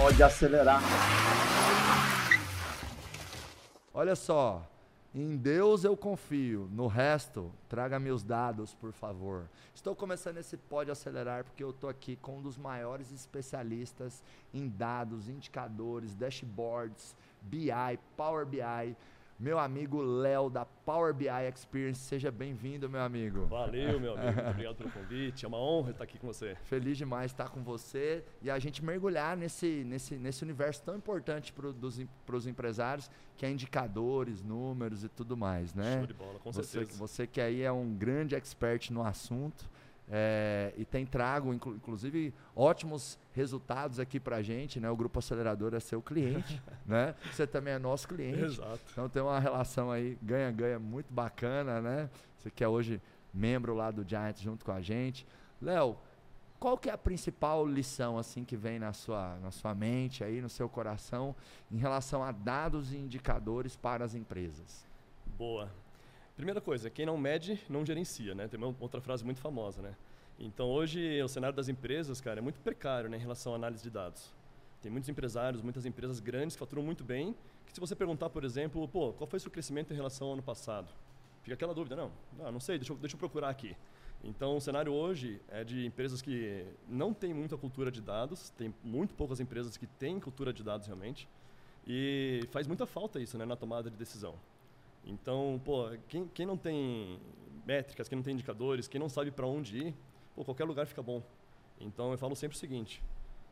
Pode acelerar. Olha só, em Deus eu confio, no resto, traga-me os dados, por favor. Estou começando esse Pode Acelerar porque eu estou aqui com um dos maiores especialistas em dados, indicadores, dashboards, BI, Power BI, meu amigo Léo da Power BI Experience. Seja bem-vindo, meu amigo. Valeu, meu amigo. Muito obrigado pelo convite. É uma honra estar aqui com você. Feliz demais estar com você e a gente mergulhar nesse, nesse, nesse universo tão importante para os empresários, que é indicadores, números e tudo mais, né? Show de bola, com você, certeza. Você que aí é um grande expert no assunto. É, e tem trago, inclu inclusive, ótimos resultados aqui para a gente, né? O Grupo Acelerador é seu cliente, né? Você também é nosso cliente. Exato. Então tem uma relação aí ganha-ganha muito bacana, né? Você que é hoje membro lá do Giants junto com a gente. Léo, qual que é a principal lição assim que vem na sua, na sua mente aí, no seu coração, em relação a dados e indicadores para as empresas? Boa. Primeira coisa, quem não mede, não gerencia, né? Tem uma outra frase muito famosa, né? Então, hoje, o cenário das empresas, cara, é muito precário né, em relação à análise de dados. Tem muitos empresários, muitas empresas grandes que faturam muito bem, que se você perguntar, por exemplo, pô, qual foi o seu crescimento em relação ao ano passado? Fica aquela dúvida, não, não, não sei, deixa eu, deixa eu procurar aqui. Então, o cenário hoje é de empresas que não têm muita cultura de dados, tem muito poucas empresas que têm cultura de dados realmente, e faz muita falta isso né, na tomada de decisão. Então, pô, quem, quem não tem métricas, quem não tem indicadores, quem não sabe para onde ir, pô, qualquer lugar fica bom. Então, eu falo sempre o seguinte: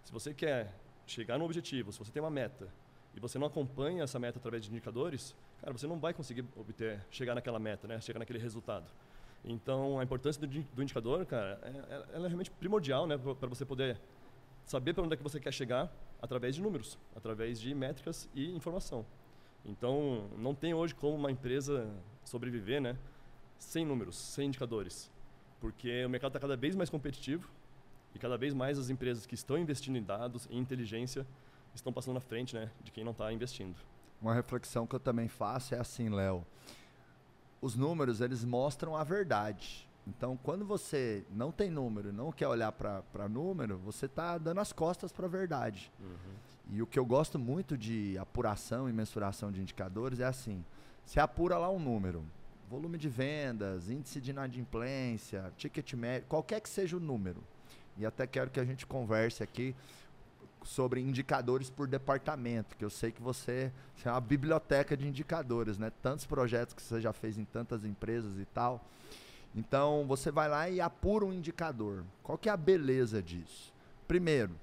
se você quer chegar no objetivo, se você tem uma meta e você não acompanha essa meta através de indicadores, cara, você não vai conseguir obter, chegar naquela meta, né? Chegar naquele resultado. Então, a importância do, do indicador, cara, é, é, é realmente primordial, né? Para você poder saber para onde é que você quer chegar através de números, através de métricas e informação. Então, não tem hoje como uma empresa sobreviver, né? Sem números, sem indicadores. Porque o mercado está cada vez mais competitivo e cada vez mais as empresas que estão investindo em dados e inteligência estão passando na frente, né? De quem não está investindo. Uma reflexão que eu também faço é assim, Léo. Os números, eles mostram a verdade. Então, quando você não tem número, não quer olhar para número, você está dando as costas para a verdade. Uhum. E o que eu gosto muito de apuração e mensuração de indicadores é assim: você apura lá um número, volume de vendas, índice de inadimplência, ticket médio, qualquer que seja o número. E até quero que a gente converse aqui sobre indicadores por departamento, que eu sei que você, você é uma biblioteca de indicadores, né? Tantos projetos que você já fez em tantas empresas e tal. Então, você vai lá e apura um indicador. Qual que é a beleza disso? Primeiro,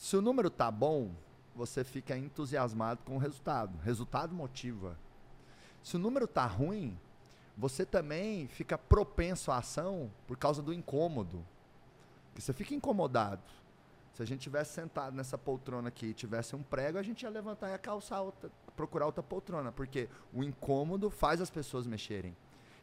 se o número tá bom, você fica entusiasmado com o resultado. Resultado motiva. Se o número tá ruim, você também fica propenso à ação por causa do incômodo. Que você fica incomodado. Se a gente tivesse sentado nessa poltrona aqui e tivesse um prego, a gente ia levantar e ia calçar outra, procurar outra poltrona, porque o incômodo faz as pessoas mexerem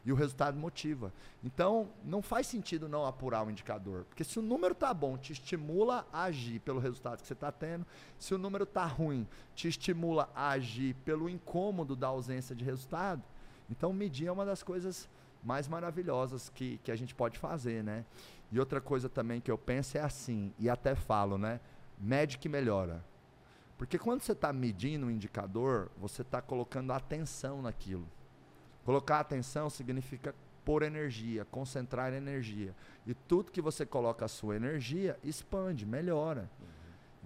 e o resultado motiva. Então, não faz sentido não apurar o indicador, porque se o número tá bom, te estimula a agir pelo resultado que você está tendo. Se o número tá ruim, te estimula a agir pelo incômodo da ausência de resultado. Então, medir é uma das coisas mais maravilhosas que, que a gente pode fazer, né? E outra coisa também que eu penso é assim, e até falo, né? Mede que melhora. Porque quando você está medindo um indicador, você está colocando atenção naquilo. Colocar atenção significa pôr energia, concentrar energia. E tudo que você coloca a sua energia expande, melhora. Uhum.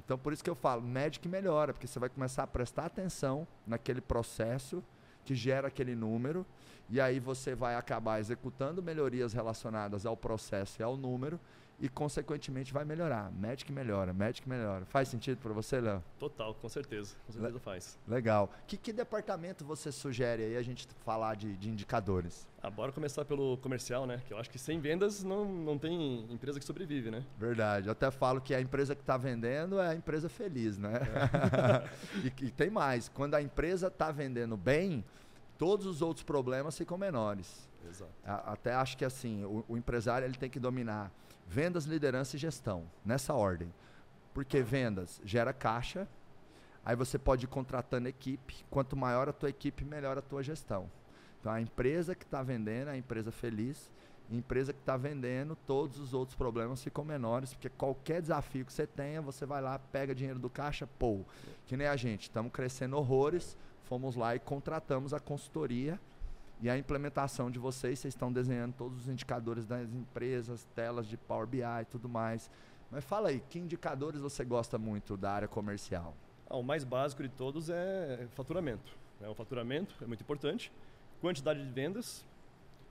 Então por isso que eu falo, mede que melhora, porque você vai começar a prestar atenção naquele processo que gera aquele número, e aí você vai acabar executando melhorias relacionadas ao processo e ao número, e consequentemente vai melhorar. Médico melhora, médico melhora. Faz sentido para você, Léo? Total, com certeza. Com certeza Le faz. Legal. Que, que departamento você sugere aí a gente falar de, de indicadores? Ah, bora começar pelo comercial, né? Que eu acho que sem vendas não, não tem empresa que sobrevive, né? Verdade. Eu até falo que a empresa que está vendendo é a empresa feliz, né? É. e, e tem mais. Quando a empresa está vendendo bem, todos os outros problemas ficam menores. Exato. Até acho que assim, o, o empresário ele tem que dominar Vendas, liderança e gestão, nessa ordem. Porque vendas gera caixa, aí você pode ir contratando equipe. Quanto maior a tua equipe, melhor a tua gestão. Então a empresa que está vendendo é a empresa feliz Empresa que está vendendo, todos os outros problemas ficam menores, porque qualquer desafio que você tenha, você vai lá, pega dinheiro do caixa, pô. Que nem a gente, estamos crescendo horrores, fomos lá e contratamos a consultoria e a implementação de vocês, vocês estão desenhando todos os indicadores das empresas, telas de Power BI e tudo mais. Mas fala aí, que indicadores você gosta muito da área comercial? Ah, o mais básico de todos é faturamento. Né? O faturamento é muito importante, quantidade de vendas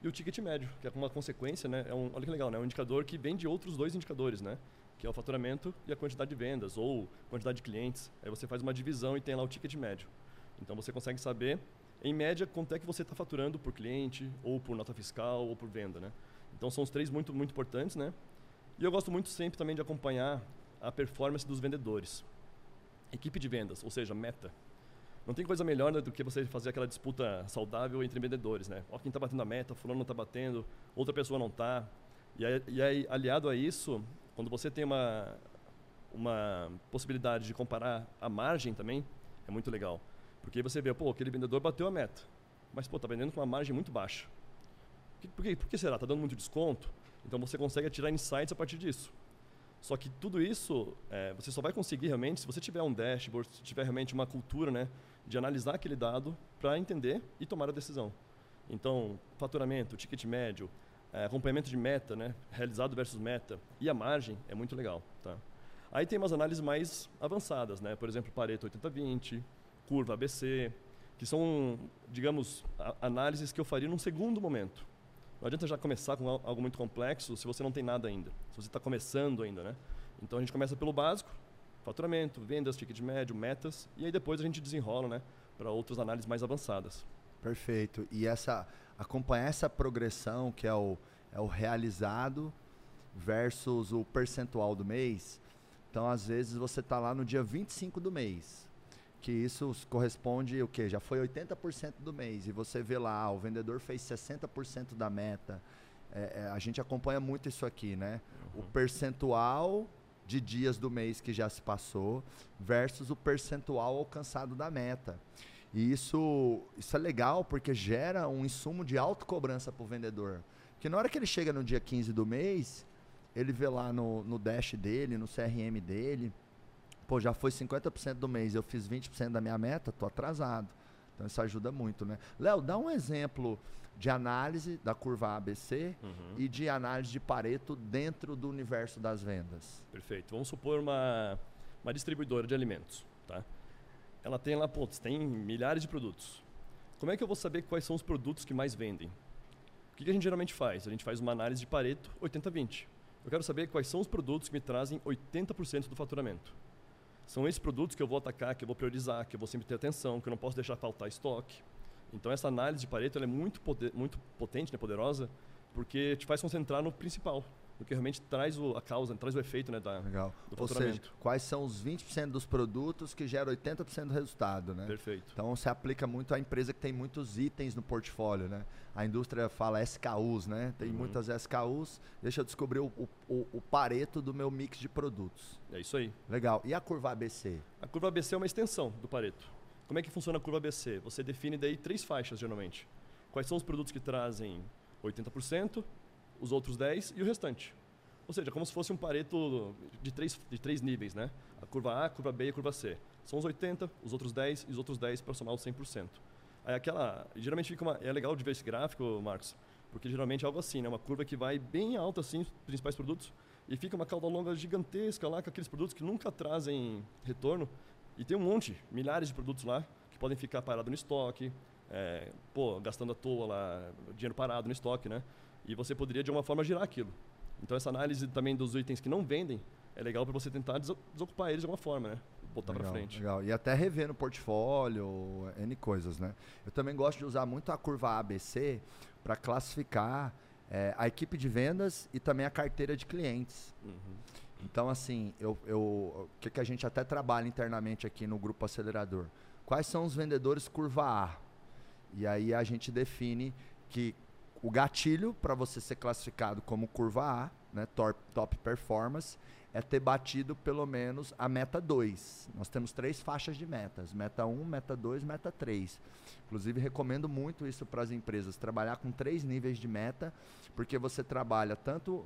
e o ticket médio, que é uma consequência, né? É um, olha que legal, né? É um indicador que vem de outros dois indicadores, né? Que é o faturamento e a quantidade de vendas, ou quantidade de clientes. Aí você faz uma divisão e tem lá o ticket médio. Então você consegue saber, em média, quanto é que você está faturando por cliente, ou por nota fiscal, ou por venda, né? Então são os três muito, muito importantes, né? E eu gosto muito sempre também de acompanhar a performance dos vendedores. Equipe de vendas, ou seja, meta. Não tem coisa melhor né, do que você fazer aquela disputa saudável entre vendedores, né? Ó, quem está batendo a meta, fulano não está batendo, outra pessoa não está. E, e aí, aliado a isso, quando você tem uma, uma possibilidade de comparar a margem também, é muito legal. Porque você vê, pô, aquele vendedor bateu a meta, mas, pô, está vendendo com uma margem muito baixa. Por que, por que será? Está dando muito desconto? Então você consegue tirar insights a partir disso. Só que tudo isso é, você só vai conseguir realmente se você tiver um dashboard, se tiver realmente uma cultura né, de analisar aquele dado para entender e tomar a decisão. Então, faturamento, ticket médio, é, acompanhamento de meta, né, realizado versus meta e a margem é muito legal. Tá? Aí tem umas análises mais avançadas, né? por exemplo, Pareto 80-20, curva ABC, que são, digamos, análises que eu faria num segundo momento. Não adianta já começar com algo muito complexo se você não tem nada ainda, se você está começando ainda, né? Então a gente começa pelo básico, faturamento, vendas, ticket médio, metas, e aí depois a gente desenrola, né, para outras análises mais avançadas. Perfeito. E essa acompanhar essa progressão que é o, é o realizado versus o percentual do mês. Então, às vezes você está lá no dia 25 do mês que isso corresponde o que já foi 80% do mês e você vê lá o vendedor fez 60% da meta. É, é, a gente acompanha muito isso aqui né? Uhum. o percentual de dias do mês que já se passou versus o percentual alcançado da meta. E isso isso é legal porque gera um insumo de autocobrança para o vendedor. Que na hora que ele chega no dia 15 do mês ele vê lá no, no dash dele no CRM dele pô, já foi 50% do mês, eu fiz 20% da minha meta, tô atrasado. Então isso ajuda muito, né? Léo, dá um exemplo de análise da curva ABC uhum. e de análise de Pareto dentro do universo das vendas. Perfeito. Vamos supor uma, uma distribuidora de alimentos, tá? Ela tem lá, putz, tem milhares de produtos. Como é que eu vou saber quais são os produtos que mais vendem? O que, que a gente geralmente faz? A gente faz uma análise de Pareto 80-20. Eu quero saber quais são os produtos que me trazem 80% do faturamento. São esses produtos que eu vou atacar, que eu vou priorizar, que eu vou sempre ter atenção, que eu não posso deixar faltar estoque. Então essa análise de Pareto é muito, poder, muito potente, né, poderosa, porque te faz concentrar no principal, no que realmente traz o, a causa, traz o efeito né, da, Legal. do Ou seja, quais são os 20% dos produtos que geram 80% do resultado, né? Perfeito. Então se aplica muito à empresa que tem muitos itens no portfólio, né? A indústria fala SKUs, né? Tem uhum. muitas SKUs, deixa eu descobrir o, o, o, pareto do meu mix de produtos. É isso aí. Legal. E a curva ABC? A curva ABC é uma extensão do pareto. Como é que funciona a curva ABC? Você define daí três faixas, geralmente. Quais são os produtos que trazem 80%, os outros 10 e o restante. Ou seja, como se fosse um pareto de três, de três níveis, né? A curva A, a curva B e a curva C. São os 80, os outros 10 e os outros 10 para somar os 100%. Aí aquela, geralmente fica uma, é legal de ver esse gráfico, Marcos, porque geralmente é algo assim, né? Uma curva que vai bem alta assim, os principais produtos, e fica uma cauda longa gigantesca lá com aqueles produtos que nunca trazem retorno. E tem um monte, milhares de produtos lá que podem ficar parados no estoque, é, pô, gastando à toa lá, dinheiro parado no estoque, né? E você poderia, de alguma forma, girar aquilo. Então, essa análise também dos itens que não vendem é legal para você tentar desocupar eles de alguma forma, né? Botar para frente. Legal. E até rever no portfólio, N coisas, né? Eu também gosto de usar muito a curva ABC para classificar é, a equipe de vendas e também a carteira de clientes. Uhum. Então, assim, eu, eu, o que, que a gente até trabalha internamente aqui no Grupo Acelerador? Quais são os vendedores curva A? E aí a gente define que o gatilho para você ser classificado como curva A né, top, top performance, é ter batido pelo menos a meta 2. Nós temos três faixas de metas: meta 1, meta 2, meta 3. Inclusive, recomendo muito isso para as empresas: trabalhar com três níveis de meta, porque você trabalha tanto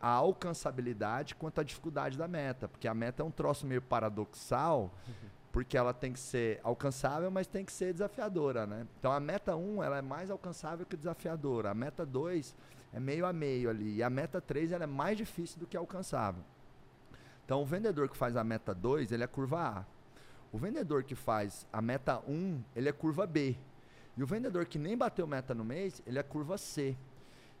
a alcançabilidade quanto a dificuldade da meta. Porque a meta é um troço meio paradoxal, porque ela tem que ser alcançável, mas tem que ser desafiadora. Né? Então, a meta 1 ela é mais alcançável que desafiadora. A meta 2 é meio a meio ali. E a meta 3 ela é mais difícil do que alcançável. Então, o vendedor que faz a meta 2, ele é curva A. O vendedor que faz a meta 1, ele é curva B. E o vendedor que nem bateu meta no mês, ele é curva C.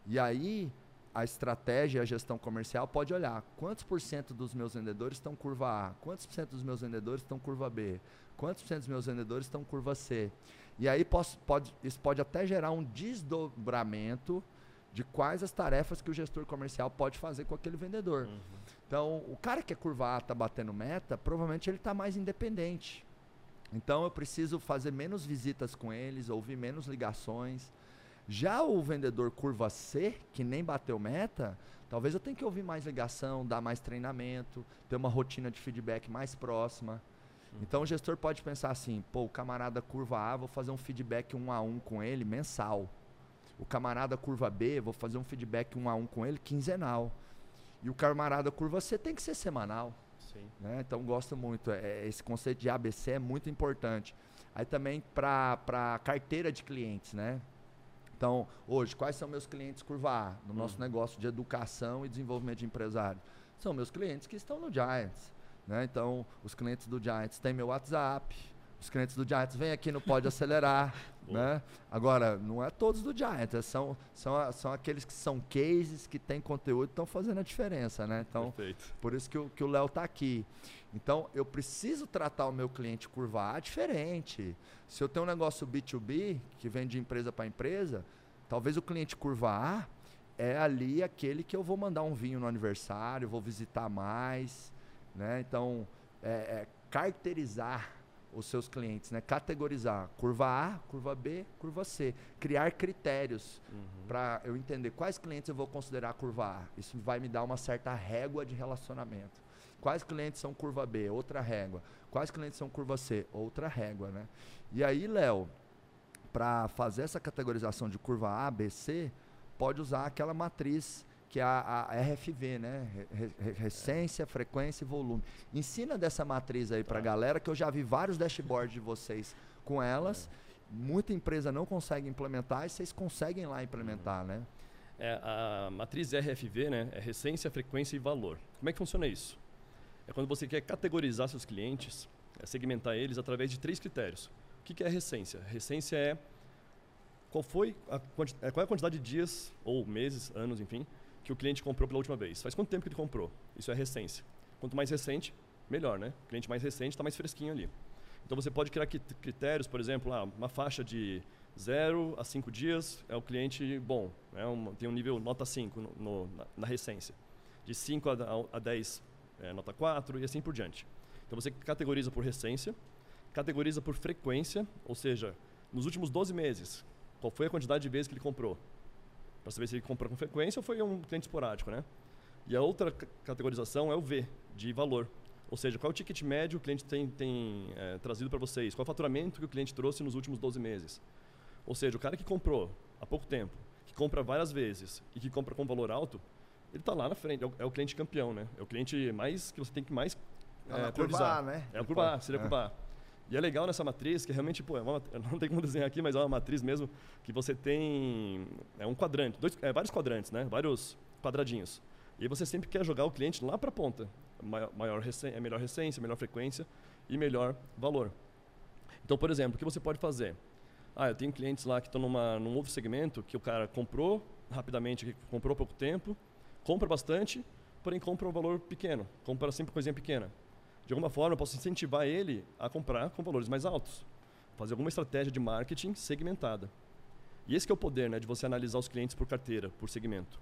E aí, a estratégia e a gestão comercial pode olhar quantos por cento dos meus vendedores estão curva A, quantos por cento dos meus vendedores estão curva B, quantos por cento dos meus vendedores estão curva C. E aí posso, pode, isso pode até gerar um desdobramento de quais as tarefas que o gestor comercial pode fazer com aquele vendedor. Uhum. Então, o cara que é curva A está batendo meta, provavelmente ele está mais independente. Então, eu preciso fazer menos visitas com eles, ouvir menos ligações. Já o vendedor curva C, que nem bateu meta, talvez eu tenha que ouvir mais ligação, dar mais treinamento, ter uma rotina de feedback mais próxima. Uhum. Então, o gestor pode pensar assim: pô, o camarada curva A, vou fazer um feedback um a um com ele mensal. O camarada curva B, vou fazer um feedback um a um com ele quinzenal. E o camarada curva C tem que ser semanal. Sim. Né? Então gosto muito. É, esse conceito de ABC é muito importante. Aí também para carteira de clientes, né? Então, hoje, quais são meus clientes curva A no nosso uhum. negócio de educação e desenvolvimento de empresário? São meus clientes que estão no Giants. Né? Então, os clientes do Giants têm meu WhatsApp, os clientes do Giants vêm aqui no Pode Acelerar. né? Agora, não é todos do Giants, é, são, são, são aqueles que são cases, que têm conteúdo e estão fazendo a diferença. Né? Então, Perfeito. por isso que o, que o Léo está aqui. Então, eu preciso tratar o meu cliente curva A diferente. Se eu tenho um negócio B2B, que vem de empresa para empresa, talvez o cliente curva A é ali aquele que eu vou mandar um vinho no aniversário, vou visitar mais. Né? Então, é, é caracterizar os seus clientes, né? Categorizar curva A, curva B, curva C, criar critérios uhum. para eu entender quais clientes eu vou considerar curva A. Isso vai me dar uma certa régua de relacionamento. Quais clientes são curva B? Outra régua. Quais clientes são curva C? Outra régua, né? E aí, Léo, para fazer essa categorização de curva A, B, C, pode usar aquela matriz que é a, a RFV, né? Recência, frequência e volume. Ensina dessa matriz aí para a tá. galera, que eu já vi vários dashboards de vocês com elas. Muita empresa não consegue implementar e vocês conseguem lá implementar, uhum. né? É, a matriz RFV, né? É recência, frequência e valor. Como é que funciona isso? É quando você quer categorizar seus clientes, é segmentar eles através de três critérios. O que, é recência? Recência é qual foi a, é, qual é a quantidade de dias ou meses, anos, enfim, que o cliente comprou pela última vez. Faz quanto tempo que ele comprou? Isso é recência. Quanto mais recente, melhor, né? O cliente mais recente está mais fresquinho ali. Então você pode criar critérios, por exemplo, ah, uma faixa de 0 a 5 dias é o cliente bom, né? tem um nível nota 5 no, no, na, na, recência. De 5 a, a 10, é, nota 4 e assim por diante. Então você categoriza por recência, categoriza por frequência, ou seja, nos últimos 12 meses, qual foi a quantidade de vezes que ele comprou? para saber se ele compra com frequência ou foi um cliente esporádico, né? E a outra categorização é o V, de valor. Ou seja, qual é o ticket médio que o cliente tem, tem é, trazido para vocês? Qual é o faturamento que o cliente trouxe nos últimos 12 meses? Ou seja, o cara que comprou há pouco tempo, que compra várias vezes e que compra com valor alto, ele está lá na frente. É o, é o, cliente campeão, né? É o cliente mais que você tem que mais é, priorizar. A, né? É a curva A, seria a curva A. E é legal nessa matriz que realmente, pô, é uma, não tem como desenhar aqui, mas é uma matriz mesmo que você tem é um quadrante, dois, é, vários quadrantes, né? Vários quadradinhos. E aí você sempre quer jogar o cliente lá para a ponta. Maior, maior é melhor recência, melhor frequência e melhor valor. Então, por exemplo, o que você pode fazer? Ah, eu tenho clientes lá que estão numa, num outro segmento que o cara comprou rapidamente, comprou há pouco tempo, compra bastante, porém compra um valor pequeno, compra sempre coisinha pequena de alguma forma, eu posso incentivar ele a comprar com valores mais altos. Fazer alguma estratégia de marketing segmentada. E esse é o poder né, de você analisar os clientes por carteira, por segmento.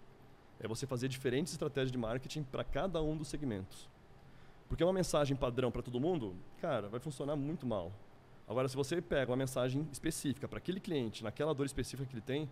É você fazer diferentes estratégias de marketing para cada um dos segmentos. Porque uma mensagem padrão para todo mundo, cara, vai funcionar muito mal. Agora, se você pega uma mensagem específica para aquele cliente, naquela dor específica que ele tem,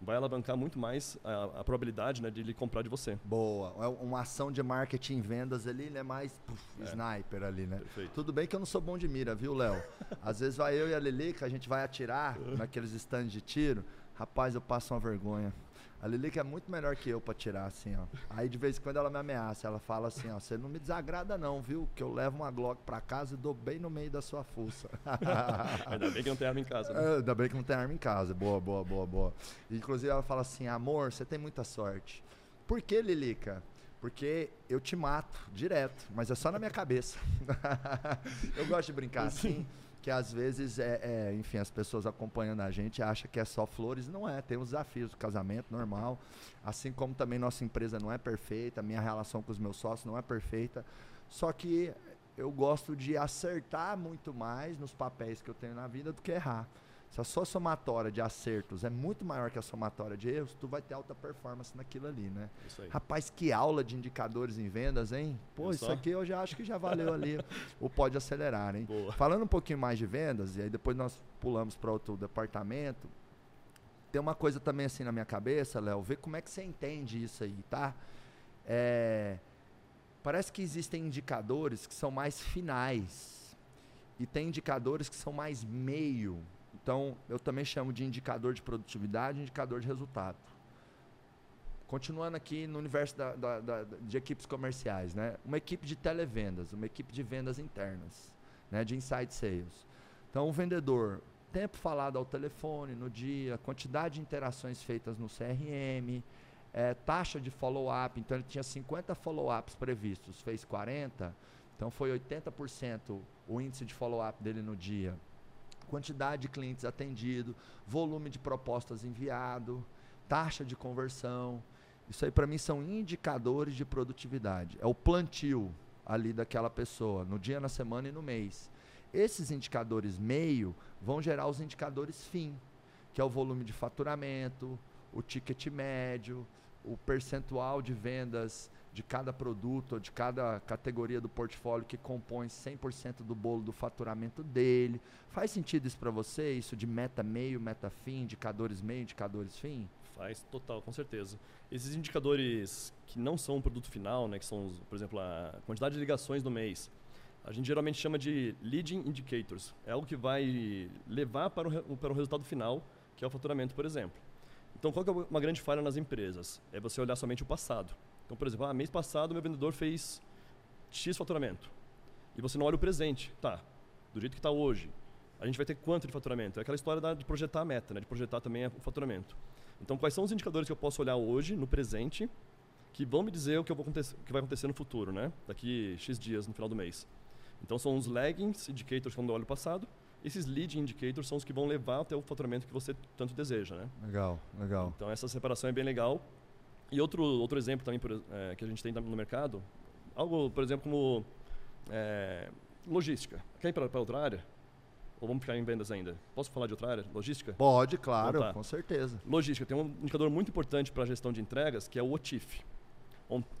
vai alavancar muito mais a, a probabilidade né, de ele comprar de você. Boa. É uma ação de marketing e vendas ali, ele é mais puf, é. sniper ali, né? Perfeito. Tudo bem que eu não sou bom de mira, viu, Léo? Às vezes vai eu e a Lilica, a gente vai atirar naqueles stands de tiro. Rapaz, eu passo uma vergonha. A Lilica é muito melhor que eu pra tirar, assim, ó. Aí de vez em quando ela me ameaça, ela fala assim, ó, você não me desagrada não, viu? Que eu levo uma Glock pra casa e dou bem no meio da sua fuça. ainda bem que não tem arma em casa, né? É, ainda bem que não tem arma em casa. Boa, boa, boa, boa. inclusive ela fala assim, amor, você tem muita sorte. Por que, Lilica? Porque eu te mato direto, mas é só na minha cabeça. eu gosto de brincar assim que às vezes é, é, enfim, as pessoas acompanhando a gente acham que é só flores, não é, tem os desafios do casamento normal, assim como também nossa empresa não é perfeita, minha relação com os meus sócios não é perfeita, só que eu gosto de acertar muito mais nos papéis que eu tenho na vida do que errar. Se a sua somatória de acertos é muito maior que a somatória de erros, tu vai ter alta performance naquilo ali, né? Isso aí. Rapaz, que aula de indicadores em vendas, hein? Pô, isso aqui eu já acho que já valeu ali o pode acelerar, hein? Boa. Falando um pouquinho mais de vendas, e aí depois nós pulamos para outro departamento. Tem uma coisa também assim na minha cabeça, Léo, ver como é que você entende isso aí, tá? É, parece que existem indicadores que são mais finais e tem indicadores que são mais meio então, eu também chamo de indicador de produtividade, indicador de resultado. Continuando aqui no universo da, da, da, de equipes comerciais, né? Uma equipe de televendas, uma equipe de vendas internas, né? De inside sales. Então, o vendedor, tempo falado ao telefone no dia, quantidade de interações feitas no CRM, é, taxa de follow-up. Então, ele tinha 50 follow-ups previstos, fez 40, então foi 80% o índice de follow-up dele no dia quantidade de clientes atendido, volume de propostas enviado, taxa de conversão. Isso aí para mim são indicadores de produtividade. É o plantio ali daquela pessoa, no dia, na semana e no mês. Esses indicadores meio vão gerar os indicadores fim, que é o volume de faturamento, o ticket médio, o percentual de vendas de cada produto ou de cada categoria do portfólio que compõe 100% do bolo do faturamento dele. Faz sentido isso para você? Isso de meta meio, meta fim, indicadores meio, indicadores fim? Faz total, com certeza. Esses indicadores que não são o produto final, né, que são, por exemplo, a quantidade de ligações no mês, a gente geralmente chama de leading indicators. É algo que vai levar para o, para o resultado final, que é o faturamento, por exemplo. Então, qual é uma grande falha nas empresas? É você olhar somente o passado. Então, por exemplo, ah, mês passado meu vendedor fez X faturamento. E você não olha o presente. Tá, do jeito que está hoje. A gente vai ter quanto de faturamento? É aquela história da, de projetar a meta, né? de projetar também o faturamento. Então, quais são os indicadores que eu posso olhar hoje, no presente, que vão me dizer o que, eu vou que vai acontecer no futuro, né? daqui X dias, no final do mês. Então, são os lagging indicators quando eu olho o passado. Esses lead indicators são os que vão levar até o faturamento que você tanto deseja. Né? Legal, legal. Então, essa separação é bem legal e outro, outro exemplo também por, é, que a gente tem no mercado, algo, por exemplo, como é, logística. Quer ir para outra área? Ou vamos ficar em vendas ainda? Posso falar de outra área? Logística? Pode, claro, então, tá. com certeza. Logística. Tem um indicador muito importante para a gestão de entregas, que é o OTIF.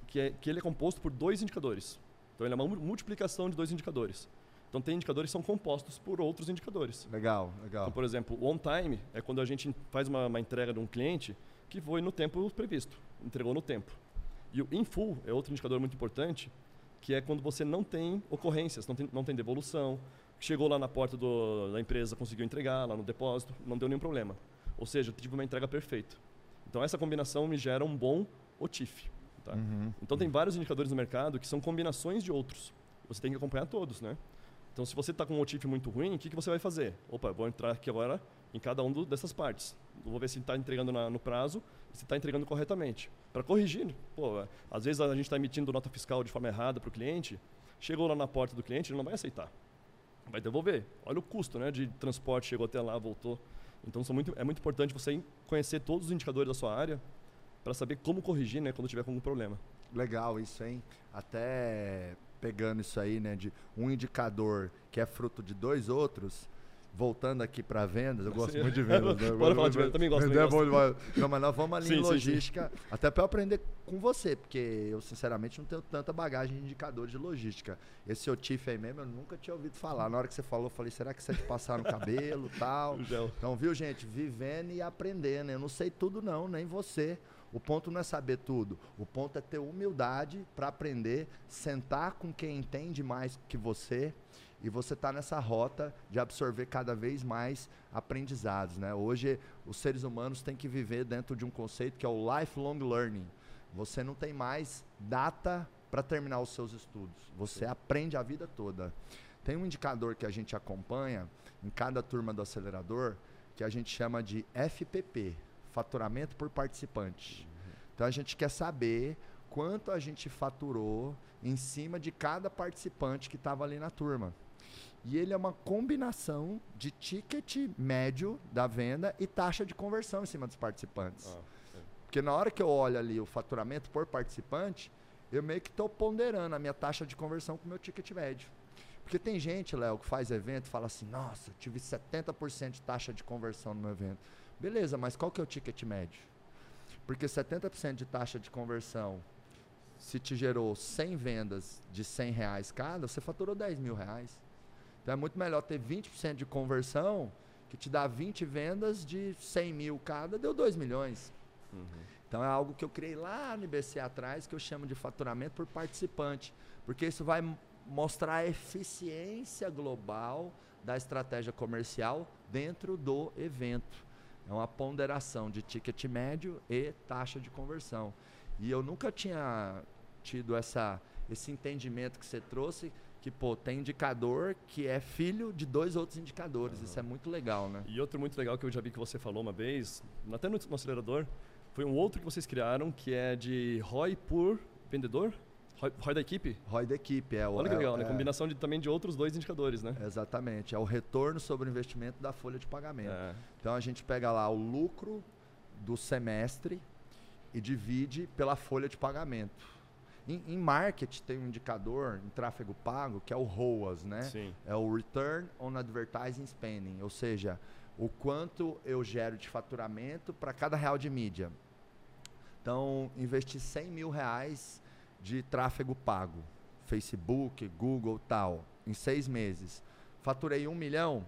Que, é, que ele é composto por dois indicadores. Então, ele é uma multiplicação de dois indicadores. Então, tem indicadores que são compostos por outros indicadores. Legal, legal. Então, por exemplo, o on time é quando a gente faz uma, uma entrega de um cliente que foi no tempo previsto, entregou no tempo. E o in full é outro indicador muito importante, que é quando você não tem ocorrências, não tem, não tem devolução, chegou lá na porta do, da empresa, conseguiu entregar lá no depósito, não deu nenhum problema. Ou seja, tive uma entrega perfeita. Então essa combinação me gera um bom OTIF. Tá? Uhum. Então tem vários indicadores no mercado que são combinações de outros. Você tem que acompanhar todos, né? Então se você está com um OTIF muito ruim, o que, que você vai fazer? Opa, vou entrar aqui agora em cada um dessas partes. Vou ver se está entregando na, no prazo se está entregando corretamente. Para corrigir, pô, às vezes a gente está emitindo nota fiscal de forma errada para o cliente, chegou lá na porta do cliente, ele não vai aceitar. Vai devolver. Olha o custo né, de transporte, chegou até lá, voltou. Então muito, é muito importante você conhecer todos os indicadores da sua área para saber como corrigir né, quando tiver algum problema. Legal isso, hein? Até pegando isso aí, né, de um indicador que é fruto de dois outros, voltando aqui para vendas, eu gosto muito de vendas. Né? Bora falar de vendas, também gosto. Vender é bom demais. Não, mas nós vamos ali sim, em logística, sim, sim. até para eu aprender com você, porque eu sinceramente não tenho tanta bagagem de indicador de logística. Esse Otif aí mesmo, eu nunca tinha ouvido falar. Na hora que você falou, eu falei, será que você te passar no cabelo tal? Então, viu, gente, vivendo e aprendendo. Eu não sei tudo não, nem você. O ponto não é saber tudo. O ponto é ter humildade para aprender, sentar com quem entende mais que você e você está nessa rota de absorver cada vez mais aprendizados. Né? Hoje, os seres humanos têm que viver dentro de um conceito que é o lifelong learning. Você não tem mais data para terminar os seus estudos. Você Sim. aprende a vida toda. Tem um indicador que a gente acompanha em cada turma do acelerador que a gente chama de FPP, faturamento por participante. Uhum. Então a gente quer saber quanto a gente faturou em cima de cada participante que estava ali na turma. E ele é uma combinação de ticket médio da venda e taxa de conversão em cima dos participantes. Ah, Porque na hora que eu olho ali o faturamento por participante, eu meio que estou ponderando a minha taxa de conversão com o meu ticket médio. Porque tem gente, Léo, que faz evento e fala assim: nossa, eu tive 70% de taxa de conversão no meu evento. Beleza, mas qual que é o ticket médio? Porque 70% de taxa de conversão, se te gerou 100 vendas de 100 reais cada, você faturou 10 mil reais. Então é muito melhor ter 20% de conversão, que te dá 20 vendas de 100 mil cada, deu 2 milhões. Uhum. Então é algo que eu criei lá no IBC atrás, que eu chamo de faturamento por participante. Porque isso vai mostrar a eficiência global da estratégia comercial dentro do evento. É uma ponderação de ticket médio e taxa de conversão. E eu nunca tinha tido essa, esse entendimento que você trouxe, que, pô, tem indicador que é filho de dois outros indicadores. Uhum. Isso é muito legal, né? E outro muito legal que eu já vi que você falou uma vez, até no, no acelerador, foi um outro que vocês criaram, que é de ROI por vendedor? ROI, ROI da equipe? ROI da equipe, é. Olha que legal, é, né? É. Combinação de, também de outros dois indicadores, né? Exatamente. É o retorno sobre o investimento da folha de pagamento. É. Então a gente pega lá o lucro do semestre e divide pela folha de pagamento. Em, em marketing tem um indicador em tráfego pago que é o ROAS, né? Sim. É o Return on Advertising Spending, ou seja, o quanto eu gero de faturamento para cada real de mídia. Então, investi 100 mil reais de tráfego pago, Facebook, Google, tal, em seis meses. Faturei um milhão,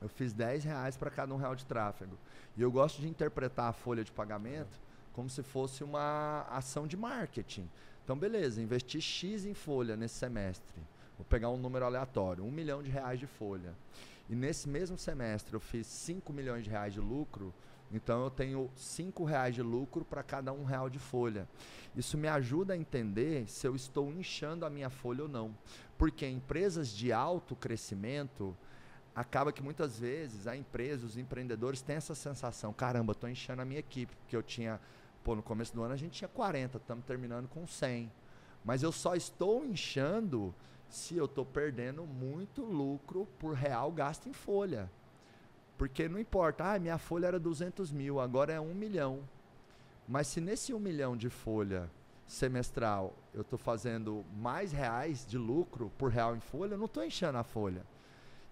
eu fiz 10 reais para cada um real de tráfego. E eu gosto de interpretar a folha de pagamento como se fosse uma ação de marketing. Então, beleza, investi X em folha nesse semestre. Vou pegar um número aleatório, um milhão de reais de folha. E nesse mesmo semestre eu fiz 5 milhões de reais de lucro, então eu tenho 5 reais de lucro para cada um real de folha. Isso me ajuda a entender se eu estou inchando a minha folha ou não. Porque empresas de alto crescimento, acaba que muitas vezes a empresa, os empreendedores têm essa sensação, caramba, estou inchando a minha equipe, porque eu tinha Pô, no começo do ano a gente tinha 40, estamos terminando com 100. Mas eu só estou inchando se eu estou perdendo muito lucro por real gasto em folha. Porque não importa, ah, minha folha era 200 mil, agora é 1 milhão. Mas se nesse 1 milhão de folha semestral eu estou fazendo mais reais de lucro por real em folha, eu não estou enchendo a folha.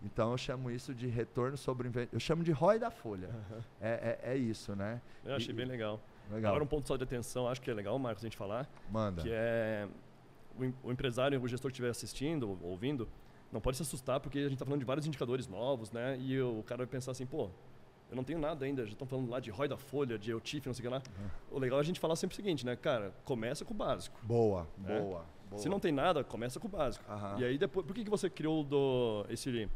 Então eu chamo isso de retorno sobre eu chamo de ROI da folha. Uhum. É, é, é, isso, né? Eu achei e, bem legal. Legal. Agora um ponto só de atenção, acho que é legal, Marcos, a gente falar. Manda. Que é o, o empresário, o gestor que estiver assistindo, ouvindo, não pode se assustar porque a gente está falando de vários indicadores novos, né? E o cara vai pensar assim, pô, eu não tenho nada ainda, já estão falando lá de ROI da folha, de EUTIF, não sei o que lá. Uhum. O legal é a gente falar sempre o seguinte, né, cara, começa com o básico. Boa, né? boa, boa. Se não tem nada, começa com o básico. Uhum. E aí depois, por que, que você criou do, esse,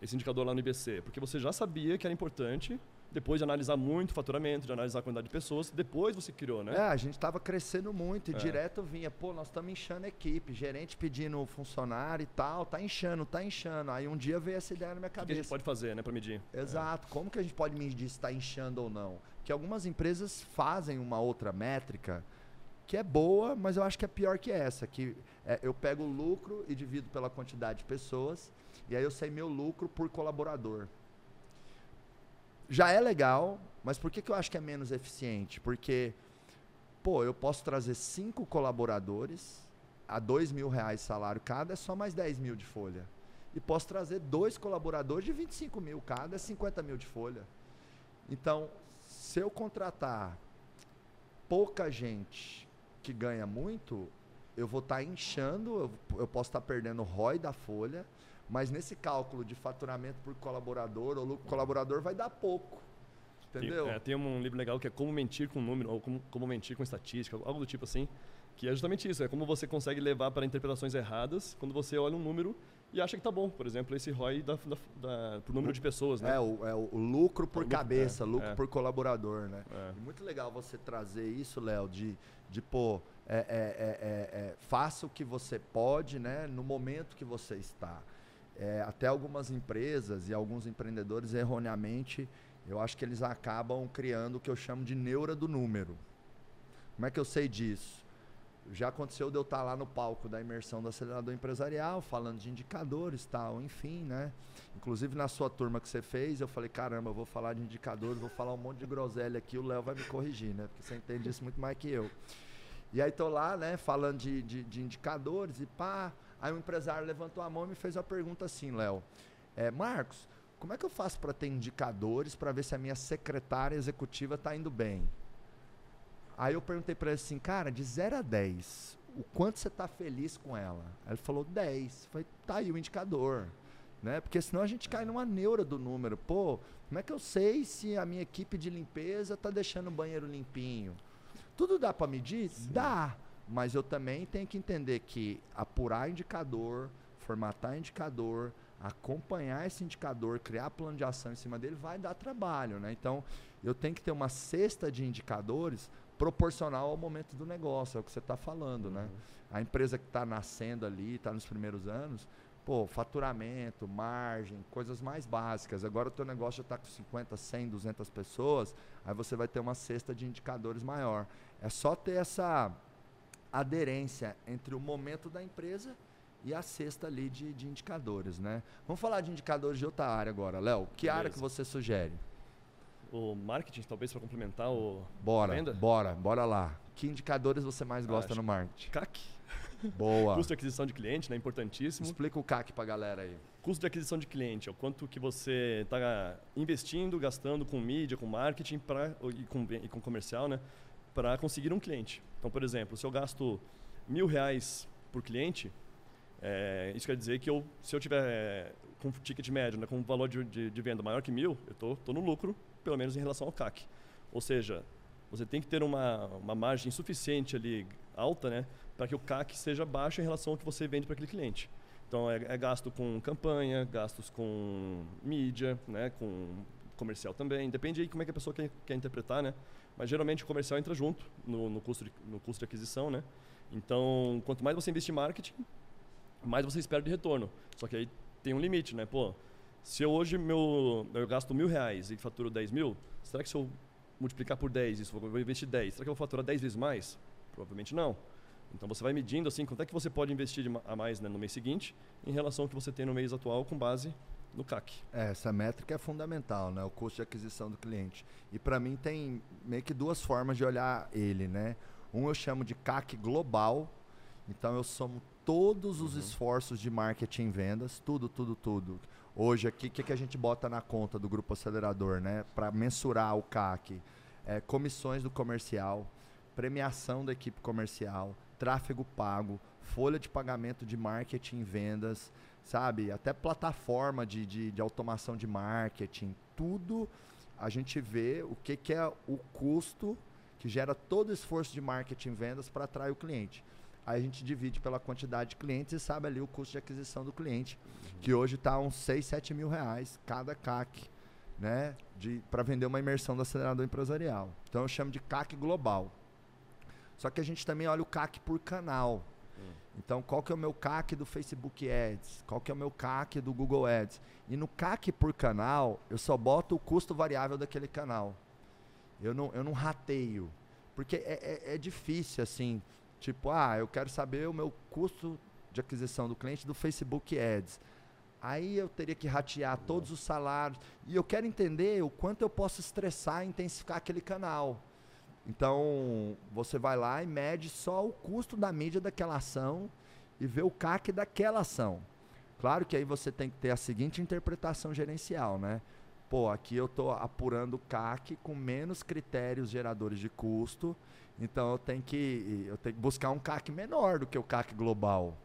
esse indicador lá no IBC? Porque você já sabia que era importante depois de analisar muito o faturamento, de analisar a quantidade de pessoas, depois você criou, né? É, a gente estava crescendo muito e é. direto vinha, pô, nós estamos inchando a equipe, gerente pedindo funcionário e tal, tá inchando, tá inchando. Aí um dia veio essa ideia na minha cabeça. O que a gente pode fazer, né, para medir? Exato. É. Como que a gente pode medir se está inchando ou não? Que algumas empresas fazem uma outra métrica que é boa, mas eu acho que é pior que essa, que é, eu pego o lucro e divido pela quantidade de pessoas, e aí eu sei meu lucro por colaborador já é legal, mas por que, que eu acho que é menos eficiente? Porque, pô, eu posso trazer cinco colaboradores a dois mil reais salário cada, é só mais 10 mil de folha. e posso trazer dois colaboradores de 25 mil cada, é 50 mil de folha. Então, se eu contratar pouca gente que ganha muito, eu vou estar tá inchando, eu, eu posso estar tá perdendo o ROI da folha, mas nesse cálculo de faturamento por colaborador, o lucro colaborador vai dar pouco. Entendeu? Tem, é, tem um livro legal que é Como Mentir com Número, ou Como, como Mentir com Estatística, algo do tipo assim, que é justamente isso, é como você consegue levar para interpretações erradas quando você olha um número e acha que tá bom. Por exemplo, esse ROI da, da, da, pro número de pessoas, né? É, o, é o lucro por o cabeça, lucro, é, lucro é. por colaborador, né? É. muito legal você trazer isso, Léo, de, de pô, é, é, faça o que você pode, né? No momento que você está. Até algumas empresas e alguns empreendedores, erroneamente, eu acho que eles acabam criando o que eu chamo de neura do número. Como é que eu sei disso? Já aconteceu de eu estar lá no palco da imersão do acelerador empresarial, falando de indicadores tal, enfim, né? Inclusive na sua turma que você fez, eu falei, caramba, eu vou falar de indicadores, vou falar um monte de groselha aqui, o Léo vai me corrigir, né? Porque você entende isso muito mais que eu. E aí tô lá, né, falando de, de, de indicadores e pá. Aí o empresário levantou a mão e me fez uma pergunta assim, Léo. É, Marcos, como é que eu faço para ter indicadores para ver se a minha secretária executiva está indo bem? Aí eu perguntei para ele assim, cara, de 0 a 10, o quanto você está feliz com ela? Aí ele falou 10. Falei, tá aí o indicador. Né? Porque senão a gente cai numa neura do número. Pô, como é que eu sei se a minha equipe de limpeza está deixando o banheiro limpinho? Tudo dá para medir? Sim. Dá. Mas eu também tenho que entender que apurar indicador, formatar indicador, acompanhar esse indicador, criar plano de ação em cima dele, vai dar trabalho. Né? Então, eu tenho que ter uma cesta de indicadores proporcional ao momento do negócio, é o que você está falando, né? uhum. né? A empresa que está nascendo ali, está nos primeiros anos, pô, faturamento, margem, coisas mais básicas. Agora o teu negócio já está com 50, 100, 200 pessoas, aí você vai ter uma cesta de indicadores maior. É só ter essa aderência entre o momento da empresa e a cesta ali de, de indicadores, né? Vamos falar de indicadores de outra área agora, Léo. Que Beleza. área que você sugere? o marketing, talvez para complementar o bora, venda? Bora, bora lá. Que indicadores você mais gosta no marketing? CAC. Boa. Custo de aquisição de cliente, né? Importantíssimo. Explica o CAC para a galera aí. Custo de aquisição de cliente é o quanto que você está investindo, gastando com mídia, com marketing pra, e, com, e com comercial, né? Para conseguir um cliente. Então, por exemplo, se eu gasto mil reais por cliente, é, isso quer dizer que eu, se eu tiver é, com ticket médio, né, com um valor de, de, de, venda maior que mil, eu tô, tô no lucro pelo menos em relação ao CAC. Ou seja, você tem que ter uma, uma margem suficiente ali alta, né, para que o CAC seja baixo em relação ao que você vende para aquele cliente. Então é, é, gasto com campanha, gastos com mídia, né, com comercial também. Depende aí como é que a pessoa quer, quer interpretar, né? Mas geralmente o comercial entra junto no, no, custo de, no custo de aquisição, né? Então, quanto mais você investir em marketing, mais você espera de retorno. Só que aí tem um limite, né? Pô, se eu hoje meu, eu gasto mil reais e faturo 10 mil, será que se eu multiplicar por 10, isso, eu vou investir 10, será que eu vou faturar 10 vezes mais? Provavelmente não. Então você vai medindo assim, quanto é que você pode investir a mais né, no mês seguinte em relação ao que você tem no mês atual com base no CAC. É, essa métrica é fundamental, né? O custo de aquisição do cliente. E para mim tem meio que duas formas de olhar ele, né? Um eu chamo de CAC global. Então eu somo todos os uhum. esforços de marketing e vendas, tudo, tudo, tudo hoje aqui, o que, que a gente bota na conta do grupo acelerador, né? Para mensurar o CAC, é, comissões do comercial, premiação da equipe comercial, tráfego pago, folha de pagamento de marketing e vendas, sabe? Até plataforma de, de, de, automação de marketing, tudo a gente vê o que, que é o custo que gera todo o esforço de marketing e vendas para atrair o cliente. Aí a gente divide pela quantidade de clientes e sabe ali o custo de aquisição do cliente, uhum. que hoje está uns 6, 7 mil reais cada CAC, né? Para vender uma imersão do acelerador empresarial. Então eu chamo de CAC global. Só que a gente também olha o CAC por canal. Então, qual que é o meu CAC do Facebook Ads? Qual que é o meu CAC do Google Ads? E no CAC por canal, eu só boto o custo variável daquele canal. Eu não, eu não rateio. Porque é, é, é difícil, assim, Tipo, ah, eu quero saber o meu custo de aquisição do cliente do Facebook Ads. Aí eu teria que ratear todos os salários. E eu quero entender o quanto eu posso estressar e intensificar aquele canal. Então, você vai lá e mede só o custo da mídia daquela ação e vê o CAC daquela ação. Claro que aí você tem que ter a seguinte interpretação gerencial, né? Pô, aqui eu estou apurando o CAC com menos critérios geradores de custo, então eu tenho que eu tenho que buscar um CAC menor do que o CAC global,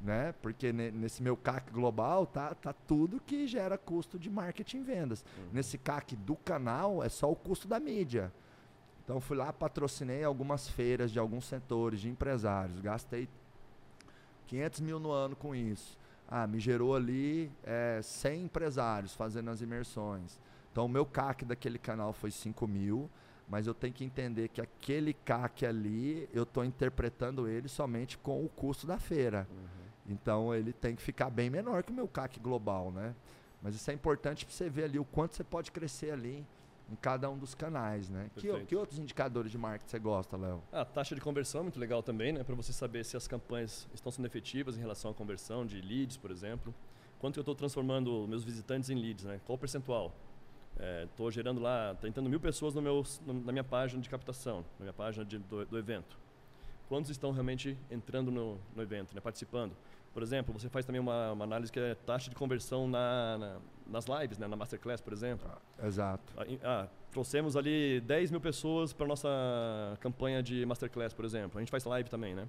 né? Porque nesse meu CAC global tá, tá tudo que gera custo de marketing e vendas. Uhum. Nesse CAC do canal é só o custo da mídia. Então fui lá, patrocinei algumas feiras de alguns setores, de empresários, gastei 500 mil no ano com isso. Ah, me gerou ali é, 100 empresários fazendo as imersões. Então o meu CAC daquele canal foi 5 mil, mas eu tenho que entender que aquele CAC ali, eu estou interpretando ele somente com o custo da feira. Uhum. Então ele tem que ficar bem menor que o meu CAC global, né? Mas isso é importante para você ver ali o quanto você pode crescer ali em cada um dos canais, né? Que, que, outros indicadores de marketing você gosta, Léo? A taxa de conversão é muito legal também, né? Para você saber se as campanhas estão sendo efetivas em relação à conversão de leads, por exemplo. Quanto eu estou transformando meus visitantes em leads, né? Qual o percentual? Estou é, gerando lá, tentando mil pessoas no meu, na minha página de captação, na minha página de, do, do, evento. Quantos estão realmente entrando no, no evento, né? participando? Por exemplo, você faz também uma, uma análise que é taxa de conversão na, na, nas lives, né? na Masterclass, por exemplo. Ah, exato. Ah, trouxemos ali 10 mil pessoas para nossa campanha de Masterclass, por exemplo. A gente faz live também, né?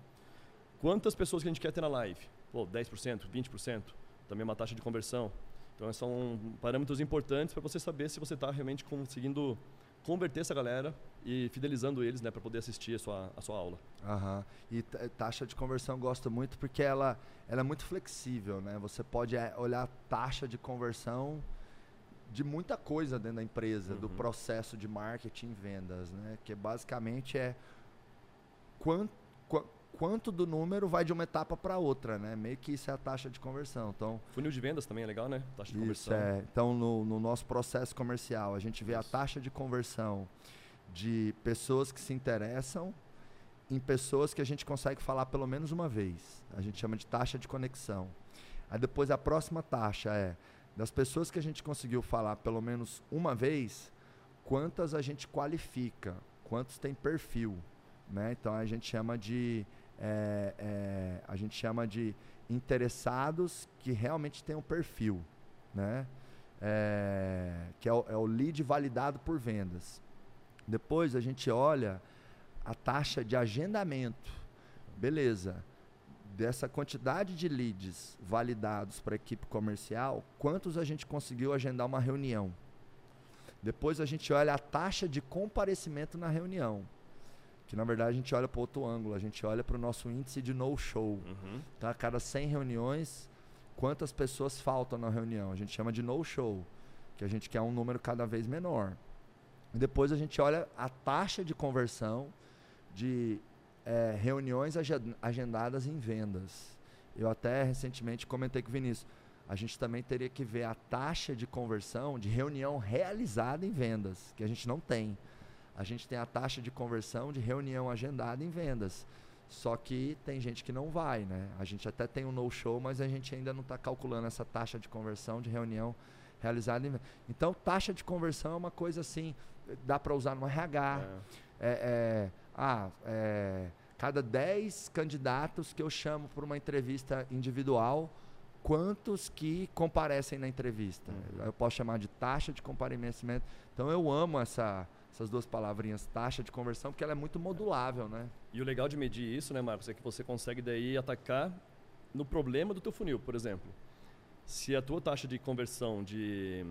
Quantas pessoas que a gente quer ter na live? Pô, 10%, 20%. Também é uma taxa de conversão. Então, são parâmetros importantes para você saber se você está realmente conseguindo converter essa galera e fidelizando eles né, para poder assistir a sua, a sua aula. Uhum. E taxa de conversão eu gosto muito porque ela, ela é muito flexível. Né? Você pode é, olhar a taxa de conversão de muita coisa dentro da empresa, uhum. do processo de marketing e vendas, né? que basicamente é quanto, quanto do número vai de uma etapa para outra, né? Meio que isso é a taxa de conversão. Então, funil de vendas também é legal, né? Taxa de isso conversão. É. Então, no, no, nosso processo comercial, a gente vê isso. a taxa de conversão de pessoas que se interessam em pessoas que a gente consegue falar pelo menos uma vez. A gente chama de taxa de conexão. Aí depois a próxima taxa é das pessoas que a gente conseguiu falar pelo menos uma vez, quantas a gente qualifica, quantos tem perfil, né? Então a gente chama de é, é, a gente chama de interessados que realmente têm um perfil, né? É, que é o, é o lead validado por vendas. Depois a gente olha a taxa de agendamento. Beleza. Dessa quantidade de leads validados para a equipe comercial, quantos a gente conseguiu agendar uma reunião? Depois a gente olha a taxa de comparecimento na reunião. Que na verdade a gente olha para outro ângulo, a gente olha para o nosso índice de no-show. Uhum. Tá? A cada 100 reuniões, quantas pessoas faltam na reunião? A gente chama de no-show, que a gente quer um número cada vez menor. E depois a gente olha a taxa de conversão de é, reuniões agendadas em vendas. Eu até recentemente comentei com o Vinícius. A gente também teria que ver a taxa de conversão de reunião realizada em vendas, que a gente não tem. A gente tem a taxa de conversão de reunião agendada em vendas. Só que tem gente que não vai, né? A gente até tem um no-show, mas a gente ainda não está calculando essa taxa de conversão de reunião realizada em vendas. Então, taxa de conversão é uma coisa assim, dá para usar no RH. É. É, é, ah, é, cada 10 candidatos que eu chamo para uma entrevista individual, quantos que comparecem na entrevista? Uhum. Eu posso chamar de taxa de comparecimento. Então, eu amo essa essas duas palavrinhas, taxa de conversão, porque ela é muito modulável, né? E o legal de medir isso, né, Marcos, é que você consegue daí atacar no problema do teu funil, por exemplo. Se a tua taxa de conversão de,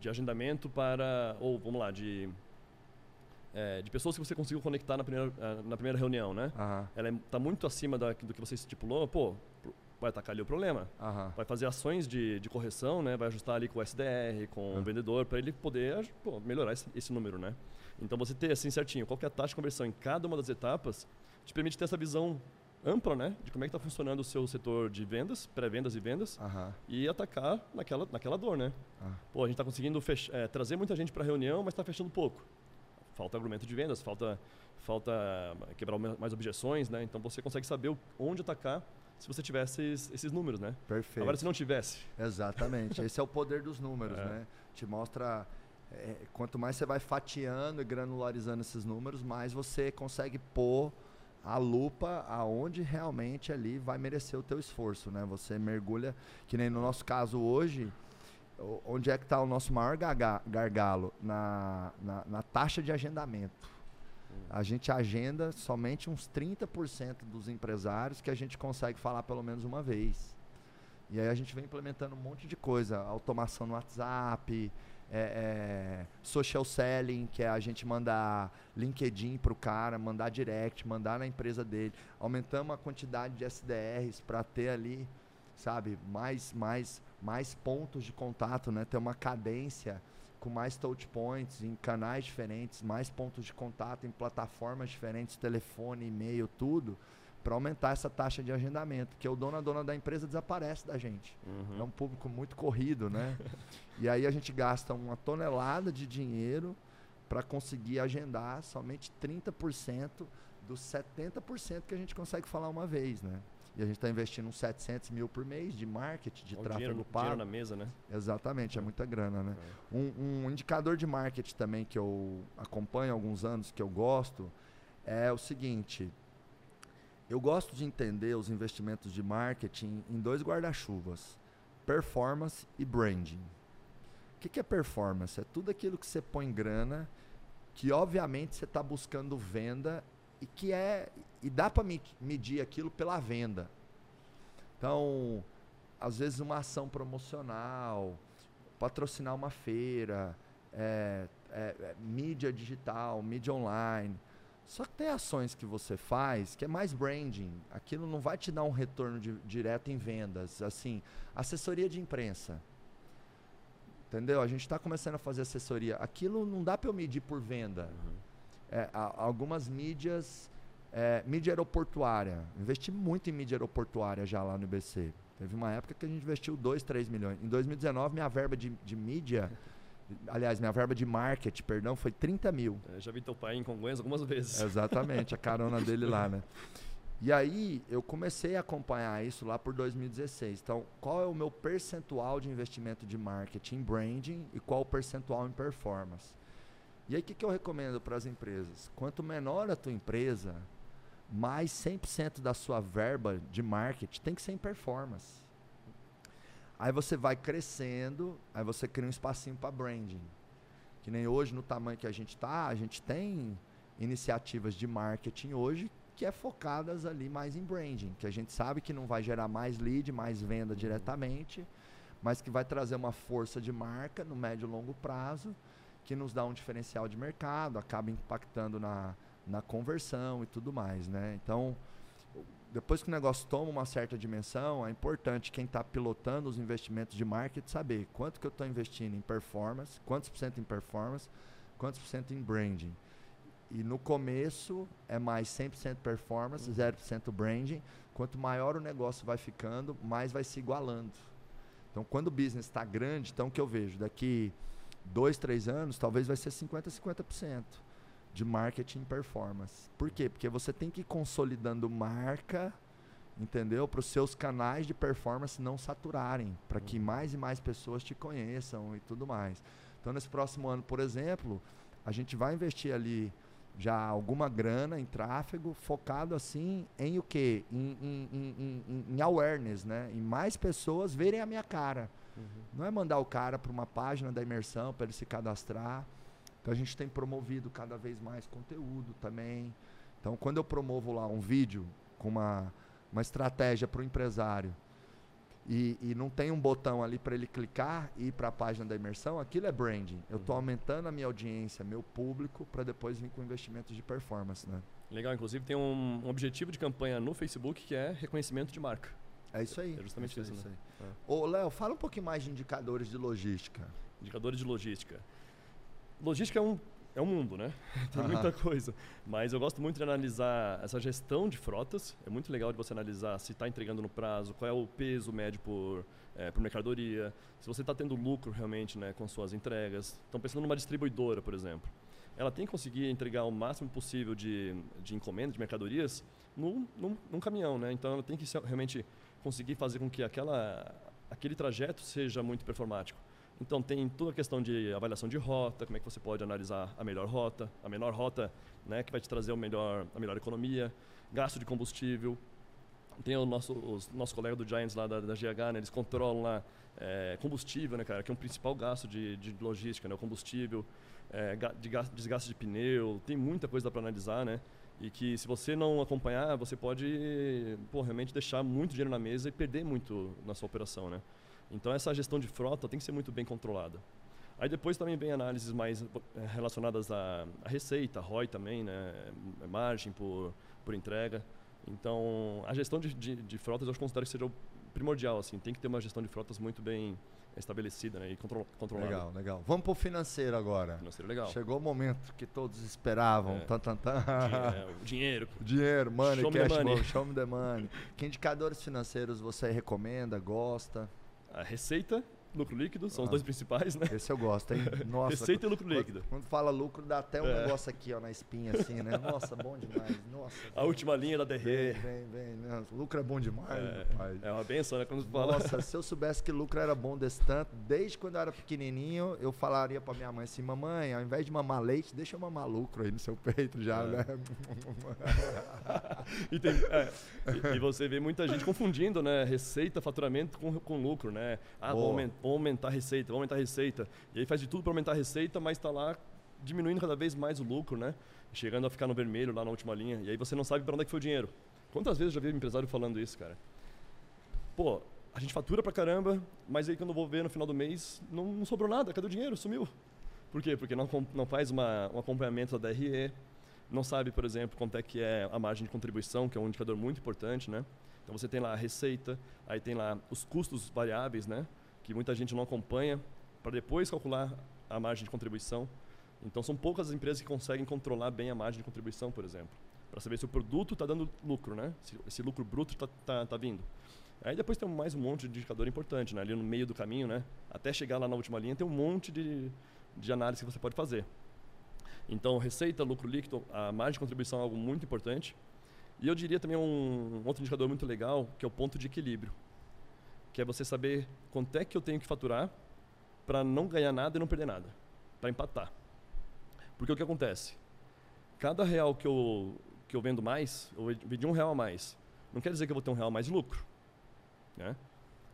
de agendamento para, ou vamos lá, de, é, de pessoas que você conseguiu conectar na primeira, na primeira reunião, né? Uhum. Ela está é, muito acima da, do que você estipulou, pô, vai atacar ali o problema. Vai fazer ações de, de correção, né? Vai ajustar ali com o SDR, com o vendedor, para ele poder pô, melhorar esse, esse, número, né? Então você ter assim certinho qual é a taxa de conversão em cada uma das etapas te permite ter essa visão ampla, né? De como é que está funcionando o seu setor de vendas, pré-vendas e vendas, e atacar naquela, naquela dor, né? Ah. Pô, a gente está conseguindo fech- é, trazer muita gente para a reunião, mas está fechando pouco. Falta argumento de vendas, falta falta quebrar mais objeções, né? Então você consegue saber onde atacar se você tivesse esses, esses números, né? Perfeito. Agora, se não tivesse. Exatamente. Esse é o poder dos números, é. né? Te mostra. É, quanto mais você vai fatiando e granularizando esses números, mais você consegue pôr a lupa aonde realmente ali vai merecer o teu esforço, né? Você mergulha, que nem no nosso caso hoje, onde é que está o nosso maior gargalo? Na, na, na, taxa de agendamento. A gente agenda somente uns 30% dos empresários que a gente consegue falar pelo menos uma vez. E aí a gente vem implementando um monte de coisa, automação no WhatsApp, é, é, social selling, que é a gente mandar LinkedIn para o cara, mandar direct, mandar na empresa dele. Aumentamos a quantidade de SDRs para ter ali, sabe, mais, mais, mais pontos de contato, né? ter uma cadência com mais touch points em canais diferentes, mais pontos de contato em plataformas diferentes, telefone, e-mail, tudo para aumentar essa taxa de agendamento, porque o dono a dona da empresa desaparece da gente. Uhum. É um público muito corrido, né? e aí a gente gasta uma tonelada de dinheiro para conseguir agendar somente 30% dos 70% que a gente consegue falar uma vez, né? E a gente está investindo uns 700 mil por mês de marketing, de um tráfego dinheiro, pago. Dinheiro na mesa, né? Exatamente, é, é muita grana, né? É. Um, um indicador de marketing também que eu acompanho há alguns anos, que eu gosto, é o seguinte, eu gosto de entender os investimentos de marketing em dois guarda-chuvas: performance e branding. O que, que é performance? É tudo aquilo que você põe grana, que obviamente você está buscando venda e que é e dá para medir aquilo pela venda. Então, às vezes uma ação promocional, patrocinar uma feira, é, é, é, mídia digital, mídia online. Só que tem ações que você faz que é mais branding. Aquilo não vai te dar um retorno de, direto em vendas. Assim, assessoria de imprensa. Entendeu? A gente está começando a fazer assessoria. Aquilo não dá para eu medir por venda. Uhum. É, algumas mídias, é, mídia aeroportuária. Investi muito em mídia aeroportuária já lá no IBC. Teve uma época que a gente investiu 2, 3 milhões. Em 2019, minha verba de, de mídia Aliás, minha verba de marketing, perdão, foi 30 mil. É, já vi teu pai em Congonhas algumas vezes. Exatamente, a carona dele lá, né? E aí eu comecei a acompanhar isso lá por 2016. Então, qual é o meu percentual de investimento de marketing, branding e qual o percentual em performance? E aí o que, que eu recomendo para as empresas? Quanto menor a tua empresa, mais 100% da sua verba de marketing tem que ser em performance. Aí você vai crescendo, aí você cria um espacinho para branding. Que nem hoje, no tamanho que a gente está, a gente tem iniciativas de marketing hoje que é focadas ali mais em branding, que a gente sabe que não vai gerar mais lead, mais venda uhum. diretamente, mas que vai trazer uma força de marca no médio e longo prazo, que nos dá um diferencial de mercado, acaba impactando na, na conversão e tudo mais, né? Então, depois que o negócio toma uma certa dimensão, é importante quem está pilotando os investimentos de marketing saber quanto que eu estou investindo em performance, quantos por cento em performance, quantos por cento em branding. E no começo é mais 100% performance, 0% branding. Quanto maior o negócio vai ficando, mais vai se igualando. Então, quando o business está grande, então o que eu vejo? Daqui dois, três anos, talvez vai ser 50%, 50% de marketing performance. Por quê? Porque você tem que ir consolidando marca, entendeu? Para os seus canais de performance não saturarem, para que uhum. mais e mais pessoas te conheçam e tudo mais. Então, nesse próximo ano, por exemplo, a gente vai investir ali já alguma grana em tráfego, focado assim em o quê? Em, em, em, em awareness, né? Em mais pessoas verem a minha cara. Uhum. Não é mandar o cara para uma página da imersão para ele se cadastrar. Então a gente tem promovido cada vez mais conteúdo também. Então quando eu promovo lá um vídeo com uma, uma estratégia para o empresário e, e, não tem um botão ali para ele clicar e ir para a página da imersão, aquilo é branding. Eu estou uhum. aumentando a minha audiência, meu público, para depois vir com investimentos de performance. Né? Legal, inclusive tem um, um, objetivo de campanha no Facebook que é reconhecimento de marca. É isso aí. É justamente é isso, isso, né? É. Ô, Léo, fala um pouquinho mais de indicadores de logística. Indicadores de logística. Logística é um, é um mundo, né? Tem muita coisa. Mas eu gosto muito de analisar essa gestão de frotas. É muito legal de você analisar se está entregando no prazo, qual é o peso médio por, é, por mercadoria, se você está tendo lucro realmente né, com suas entregas. Então, pensando numa distribuidora, por exemplo. Ela tem que conseguir entregar o máximo possível de, de encomenda, de mercadorias, num, num, num caminhão, né? Então, ela tem que realmente conseguir fazer com que aquela, aquele trajeto seja muito performático. Então tem toda a questão de avaliação de rota, como é que você pode analisar a melhor rota, a menor rota, né, que vai te trazer o melhor, a melhor economia. gasto de combustível. Tem o nosso, os nosso colega do Giants lá da, da GH, né? eles controlam lá é, combustível, né, cara, que é um principal gasto de, de logística, né, o combustível, é, de desgaste de pneu, tem muita coisa para analisar, né? E que se você não acompanhar, você pode pô, realmente deixar muito dinheiro na mesa e perder muito na sua operação, né? Então essa gestão de frota tem que ser muito bem controlada. Aí depois também vem análises mais eh, relacionadas à, à receita, ROI também, né? margem por, por entrega. Então a gestão de, de, de frotas eu considero que seja primordial, assim, tem que ter uma gestão de frotas muito bem estabelecida né, e contro controlada. Legal, legal. Vamos para o financeiro agora. Financeiro legal. Chegou o momento que todos esperavam. É. Tan, tan, tan. Dinheiro. Dinheiro, money, show cash, money. show me the money. Que indicadores financeiros você recomenda, gosta? A receita lucro líquido, são ah, os dois principais, né? Esse eu gosto, hein? Nossa. Receita e lucro líquido. Quando, fala lucro, dá até um é. negócio aqui, ó, na espinha, assim, né? Nossa, bom demais. Nossa. A última linha da DR. Vem, vem, vem. Né? Lucro é bom demais, é, pai. É uma benção, né? Quando fala. Nossa, se eu soubesse que lucro era bom desse tanto, desde quando eu era pequenininho, eu falaria pra minha mãe assim, mamãe, ao invés de mamar leite, deixa eu mamar lucro aí no seu peito já, é. né? e, tem, é, e, e, você vê muita gente confundindo, né? Receita, faturamento com, com lucro, né? Ah, vou aumentar, vou aumentar a receita, vou aumentar a receita. E aí faz de tudo para aumentar a receita, mas está lá diminuindo cada vez mais o lucro, né? Chegando a ficar no vermelho lá na última linha. E aí você não sabe para onde é que foi o dinheiro. Quantas vezes eu já vi um empresário falando isso, cara? Pô, a gente fatura pra caramba, mas aí quando eu vou ver no final do mês, não, não sobrou nada, cadê o dinheiro? Sumiu. Por quê? Porque não, não faz uma, um acompanhamento da DRE, não sabe, por exemplo, quanto é que é a margem de contribuição, que é um indicador muito importante, né? Então você tem lá a receita, aí tem lá os custos variáveis, né? Que muita gente não acompanha, para depois calcular a margem de contribuição. Então são poucas as empresas que conseguem controlar bem a margem de contribuição, por exemplo, para saber se o produto está dando lucro, né? Se esse lucro bruto está tá, tá vindo. Aí depois tem mais um monte de indicador importante, né? Ali no meio do caminho, né? Até chegar lá na última linha tem um monte de, de análise que você pode fazer. Então, receita, lucro líquido, a margem de contribuição é algo muito importante. E eu diria também um, um outro indicador muito legal, que é o ponto de equilíbrio. Que é você saber quanto é que eu tenho que faturar para não ganhar nada e não perder nada. Para empatar. Porque o que acontece? Cada real que eu, que eu vendo mais, eu vendi um real a mais. Não quer dizer que eu vou ter um real mais de lucro. Né?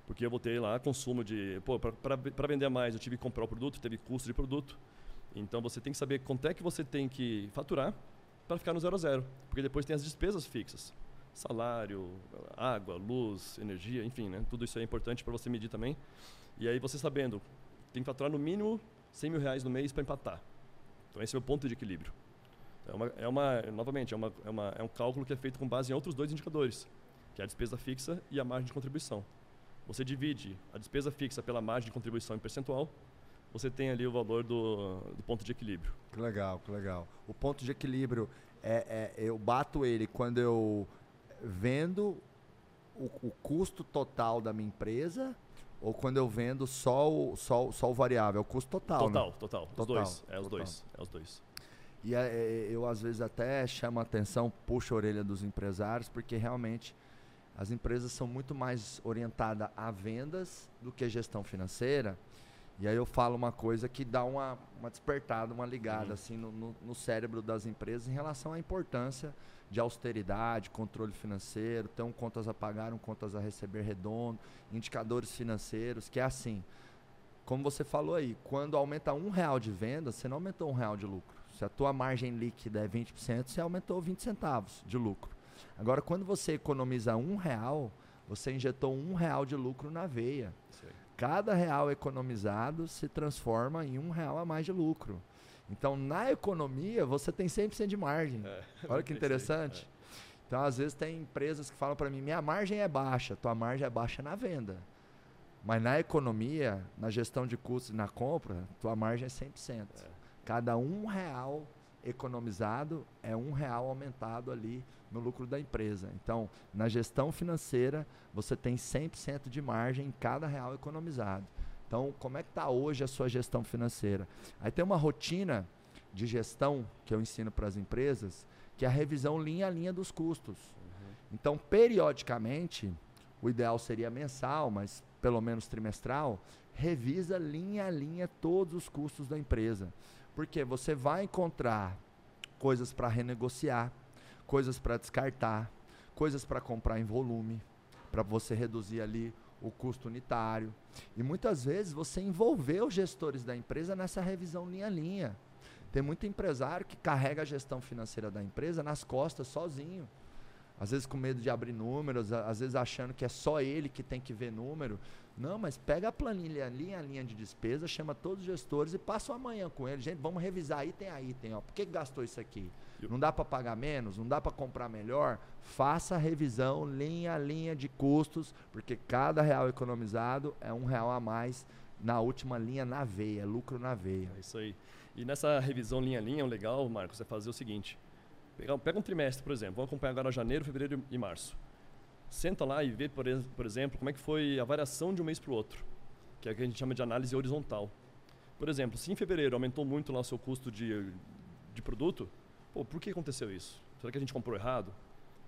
Porque eu vou ter lá consumo de. Pô, para vender mais, eu tive que comprar o produto, teve custo de produto. Então você tem que saber quanto é que você tem que faturar para ficar no zero a zero. Porque depois tem as despesas fixas. Salário, água, luz, energia, enfim, né? Tudo isso é importante para você medir também. E aí você sabendo, tem que faturar no mínimo 100 mil reais no mês para empatar. Então esse é o ponto de equilíbrio. É uma, é uma novamente, é, uma, é, uma, é um cálculo que é feito com base em outros dois indicadores, que é a despesa fixa e a margem de contribuição. Você divide a despesa fixa pela margem de contribuição em percentual você tem ali o valor do, do ponto de equilíbrio. Que legal, que legal. O ponto de equilíbrio, é, é eu bato ele quando eu vendo o, o, custo total da minha empresa ou quando eu vendo só o, só, só o variável, é o custo total, Total, né? total. Os total, dois. É os total. dois. É os dois. E é, é, eu às vezes até chamo a atenção, puxo a orelha dos empresários, porque realmente as empresas são muito mais orientadas a vendas do que gestão financeira. E aí eu falo uma coisa que dá uma, uma despertada, uma ligada uhum. assim no, no, no, cérebro das empresas em relação à importância de austeridade, controle financeiro, ter um contas a pagar, um contas a receber redondo, indicadores financeiros, que é assim. Como você falou aí, quando aumenta um real de venda, você não aumentou um real de lucro. Se a tua margem líquida é 20%, você aumentou 20 centavos de lucro. Agora, quando você economiza um real, você injetou um real de lucro na veia. Cada real economizado se transforma em um real a mais de lucro. Então, na economia, você tem 100% de margem. É, Olha que interessante. É. Então, às vezes, tem empresas que falam para mim: minha margem é baixa, tua margem é baixa na venda. Mas na economia, na gestão de custos e na compra, tua margem é 100%. É. Cada um real economizado é um real aumentado ali no lucro da empresa. Então, na gestão financeira, você tem 100% de margem em cada real economizado. Então, como é que está hoje a sua gestão financeira? Aí tem uma rotina de gestão que eu ensino para as empresas, que é a revisão linha a linha dos custos. Uhum. Então, periodicamente, o ideal seria mensal, mas pelo menos trimestral, revisa linha a linha todos os custos da empresa. Porque você vai encontrar coisas para renegociar, coisas para descartar, coisas para comprar em volume, para você reduzir ali o custo unitário. E muitas vezes você envolver os gestores da empresa nessa revisão linha a linha. Tem muito empresário que carrega a gestão financeira da empresa nas costas sozinho. Às vezes com medo de abrir números, às vezes achando que é só ele que tem que ver número. Não, mas pega a planilha, linha a linha de despesa, chama todos os gestores e passa o amanhã com eles. Gente, vamos revisar item a item. Ó. Por que gastou isso aqui? Não dá para pagar menos? Não dá para comprar melhor? Faça a revisão linha a linha de custos, porque cada real economizado é um real a mais na última linha na veia, é lucro na veia. É isso aí. E nessa revisão linha a linha, o legal, Marcos, é fazer o seguinte. Pega, um trimestre, por exemplo. Vamos acompanhar agora janeiro, fevereiro e março senta lá e vê, por, por exemplo, como é que foi a variação de um mês para o outro, que é o que a gente chama de análise horizontal. Por exemplo, se em fevereiro aumentou muito lá o seu custo de, de produto, pô, por que aconteceu isso? Será que a gente comprou errado?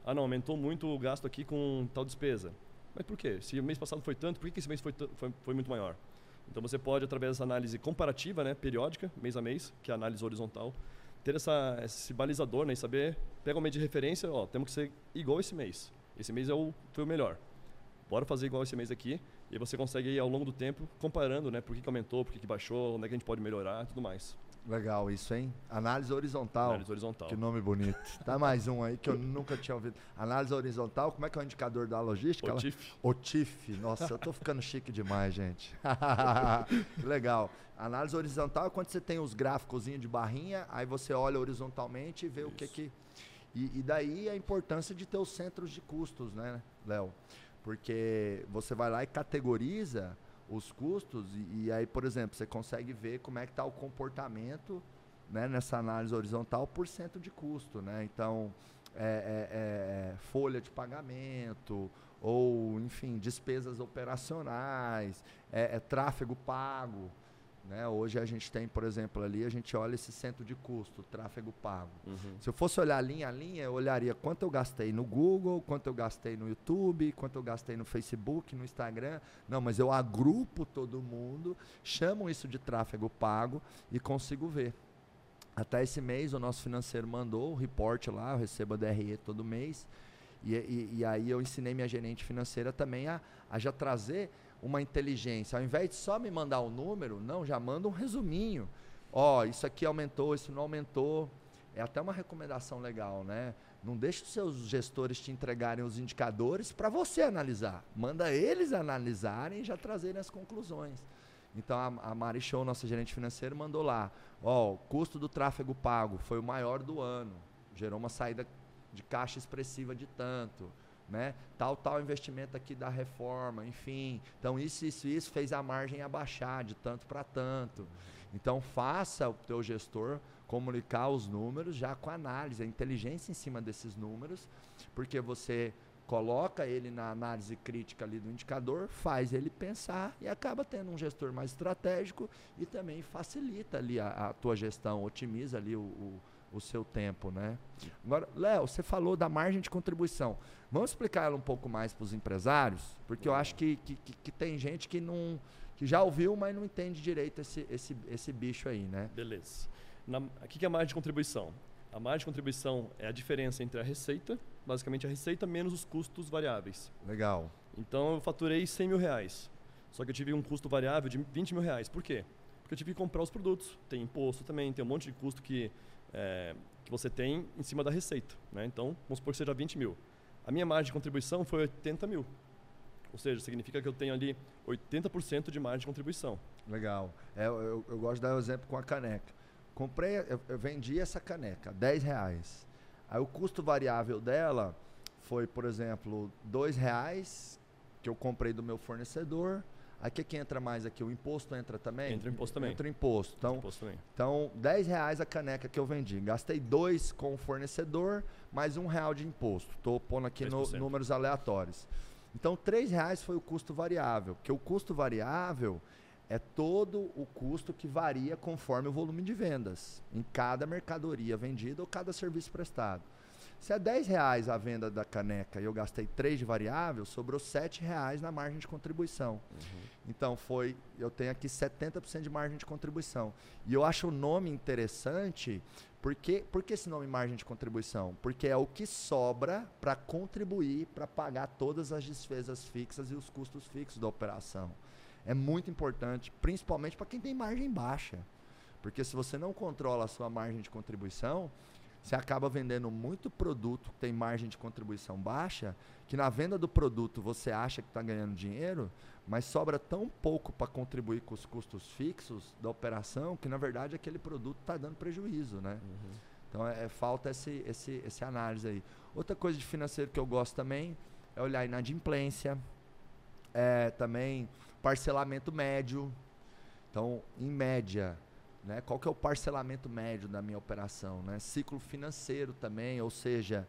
Ah, não, aumentou muito o gasto aqui com tal despesa. Mas por quê? Se o mês passado foi tanto, por que esse mês foi, foi, foi muito maior? Então você pode, através dessa análise comparativa, né, periódica, mês a mês, que é a análise horizontal, ter essa, esse balizador né, e saber, pega um mês de referência, ó, temos que ser igual esse mês. Esse mês é o, foi o melhor. Bora fazer igual esse mês aqui. E você consegue ir ao longo do tempo comparando, né? Por que, que aumentou, por que, que baixou, onde é que a gente pode melhorar tudo mais. Legal isso, hein? Análise horizontal. Análise horizontal. Que nome bonito. Tá mais um aí que eu nunca tinha ouvido. Análise horizontal, como é que é o indicador da logística? O TIF. O TIF. Nossa, eu tô ficando chique demais, gente. que legal. Análise horizontal é quando você tem os gráficos de barrinha, aí você olha horizontalmente e vê isso. o que que e, e, daí a importância de ter os centros de custos, né, Léo? Porque você vai lá e categoriza os custos e, e, aí, por exemplo, você consegue ver como é que está o comportamento né, nessa análise horizontal por cento de custo, né? Então, é, é, é, folha de pagamento ou, enfim, despesas operacionais, é, é tráfego pago, né? Hoje a gente tem, por exemplo, ali, a gente olha esse centro de custo, tráfego pago. Uhum. Se eu fosse olhar linha a linha, eu olharia quanto eu gastei no Google, quanto eu gastei no YouTube, quanto eu gastei no Facebook, no Instagram. Não, mas eu agrupo todo mundo, chamo isso de tráfego pago e consigo ver. Até esse mês o nosso financeiro mandou o report lá, eu recebo a DRE todo mês. E, e, e aí eu ensinei minha gerente financeira também a, a já trazer uma inteligência. Ao invés de só me mandar o um número, não, já manda um resuminho. Ó, oh, isso aqui aumentou, isso não aumentou. É até uma recomendação legal, né? Não deixe os seus gestores te entregarem os indicadores para você analisar. Manda eles analisarem e já trazerem as conclusões. Então a, a Mari Show, nossa gerente financeira, mandou lá. Ó, o custo do tráfego pago foi o maior do ano. Gerou uma saída de caixa expressiva de tanto né? Tal, tal investimento aqui da reforma, enfim. Então, isso, isso, isso fez a margem abaixar de tanto para tanto. Então, faça o teu gestor comunicar os números já com análise, a inteligência em cima desses números, porque você coloca ele na análise crítica ali do indicador, faz ele pensar e acaba tendo um gestor mais estratégico e também facilita ali a, a tua gestão, otimiza ali o, o o seu tempo, né? Agora, Léo, você falou da margem de contribuição. Vamos explicar ela um pouco mais para os empresários, porque eu acho que, que, que, tem gente que não que já ouviu, mas não entende direito esse, esse, esse bicho aí, né? Beleza. Na, aqui que é a margem de contribuição. A margem de contribuição é a diferença entre a receita, basicamente a receita menos os custos variáveis. Legal. Então eu faturei 100 mil reais, só que eu tive um custo variável de 20 mil reais. Por quê? Porque eu tive que comprar os produtos. Tem imposto também, tem um monte de custo que é, que você tem em cima da receita. Né? Então, vamos supor que seja 20 mil. A minha margem de contribuição foi 80 mil. Ou seja, significa que eu tenho ali 80% de margem de contribuição. Legal. É, eu, eu, gosto de dar o um exemplo com a caneca. Comprei, eu, eu, vendi essa caneca, 10 reais. Aí o custo variável dela foi, por exemplo, 2 reais que eu comprei do meu fornecedor Aí o que, que entra mais aqui? O imposto entra também? Entra o imposto também. Entra o imposto. Então, imposto também. então 10 reais a caneca que eu vendi. Gastei dois com o fornecedor, mais um real de imposto. Estou pondo aqui no, números aleatórios. Então, 3 reais foi o custo variável. Porque o custo variável é todo o custo que varia conforme o volume de vendas em cada mercadoria vendida ou cada serviço prestado. Se é 10 reais a venda da caneca e eu gastei 3 de variável, sobrou 7 reais na margem de contribuição. Uhum. Então foi, eu tenho aqui 70% de margem de contribuição. E eu acho o nome interessante, porque, por que esse nome margem de contribuição? Porque é o que sobra para contribuir para pagar todas as despesas fixas e os custos fixos da operação. É muito importante, principalmente para quem tem margem baixa. Porque se você não controla a sua margem de contribuição, você acaba vendendo muito produto que tem margem de contribuição baixa, que na venda do produto você acha que está ganhando dinheiro, mas sobra tão pouco para contribuir com os custos fixos da operação que na verdade aquele produto está dando prejuízo, né? Uhum. Então é, é, falta esse, esse, esse análise aí. Outra coisa de financeiro que eu gosto também é olhar inadimplência, é, também parcelamento médio. Então, em média, né? Qual que é o parcelamento médio da minha operação? Né? Ciclo financeiro também, ou seja,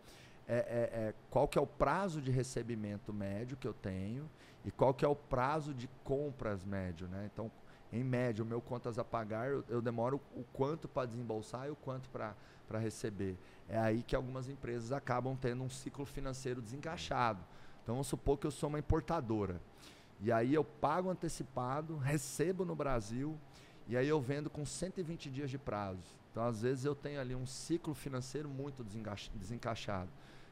é, é, é, qual que é o prazo de recebimento médio que eu tenho e qual que é o prazo de compras médio. Né? Então, em média, o meu contas a pagar, eu, eu demoro o quanto para desembolsar e o quanto para receber. É aí que algumas empresas acabam tendo um ciclo financeiro desencaixado. Então, vamos supor que eu sou uma importadora. E aí eu pago antecipado, recebo no Brasil, e aí eu vendo com 120 dias de prazo. Então, às vezes, eu tenho ali um ciclo financeiro muito desencaixado.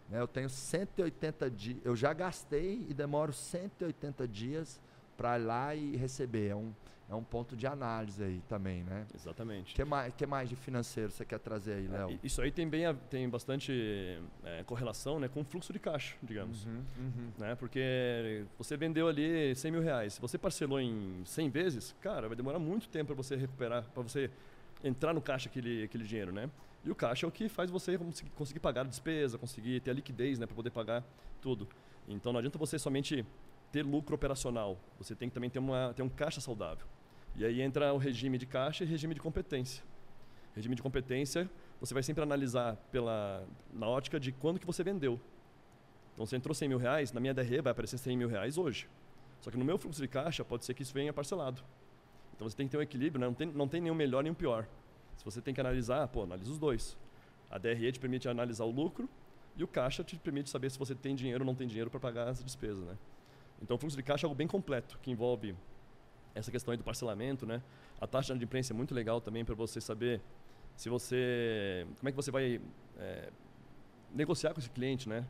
Né? Eu tenho 180 dias, eu já gastei e demoro 180 dias para ir lá e receber. É um, é um ponto de análise aí também, né? Exatamente. O que mais, que mais de financeiro você quer trazer aí, Léo? É, isso aí tem, bem, tem bastante é, correlação né, com o fluxo de caixa, digamos. Uhum, uhum. Né? Porque você vendeu ali 100 mil reais. Se você parcelou em 100 vezes, cara, vai demorar muito tempo para você recuperar, para você entrar no caixa aquele, aquele dinheiro, né? E o caixa é o que faz você conseguir, conseguir pagar a despesa, conseguir ter a liquidez né, para poder pagar tudo. Então não adianta você somente ter lucro operacional, você tem que também ter, uma, ter um caixa saudável. E aí entra o regime de caixa e regime de competência. Regime de competência, você vai sempre analisar pela, na ótica de quando que você vendeu. Então, você entrou 100 mil reais, na minha DRE vai aparecer 100 mil reais hoje. Só que no meu fluxo de caixa, pode ser que isso venha parcelado. Então, você tem que ter um equilíbrio, né? não, tem, não tem nenhum melhor nem um pior. Se você tem que analisar, pô, analisa os dois. A DRE te permite analisar o lucro e o caixa te permite saber se você tem dinheiro ou não tem dinheiro para pagar as despesas. Né? Então, o fluxo de caixa é algo bem completo, que envolve essa questão aí do parcelamento, né? A taxa de imprensa é muito legal também para você saber se você, como é que você vai é, negociar com esse cliente, né?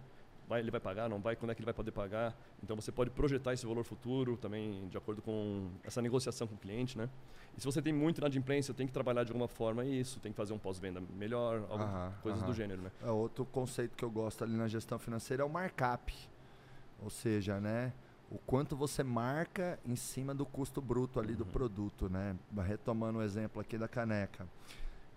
Vai, ele vai pagar, não vai, quando é que ele vai poder pagar. Então você pode projetar esse valor futuro também de acordo com essa negociação com o cliente, né? E se você tem muito na imprensa, tem que trabalhar de alguma forma isso, tem que fazer um pós-venda melhor, alguma, coisas do gênero, né? É, outro conceito que eu gosto ali na gestão financeira é o markup. Ou seja, né? O quanto você marca em cima do custo bruto ali uhum. do produto, né? Retomando o exemplo aqui da caneca.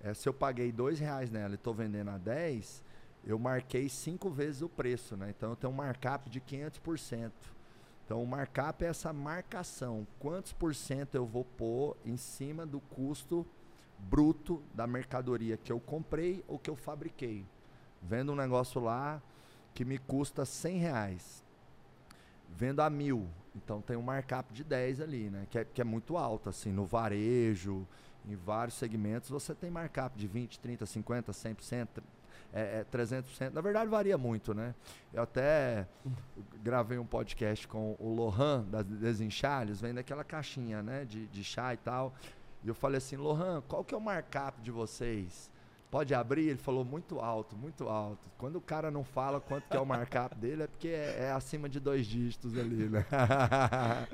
É, se eu paguei dois reais nela e estou vendendo a 10, eu marquei cinco vezes o preço, né? Então eu tenho um markup de 500%. Então o markup é essa marcação. Quantos por cento eu vou pôr em cima do custo bruto da mercadoria que eu comprei ou que eu fabriquei. Vendo um negócio lá que me custa 100 reais vendo a mil. Então tem um markup de 10 ali, né? Que é, que é muito alto, assim, no varejo, em vários segmentos, você tem markup de 20, 30, 50, 100%, é, é 300%. Na verdade, varia muito, né? Eu até gravei um podcast com o Lohan, das Desenchalhos, vem daquela caixinha, né? De, de chá e tal. E eu falei assim, Lohan, qual que é o markup de vocês? Pode abrir? Ele falou muito alto, muito alto. Quando o cara não fala quanto que é o markup dele, é porque é, é, acima de dois dígitos ali, né?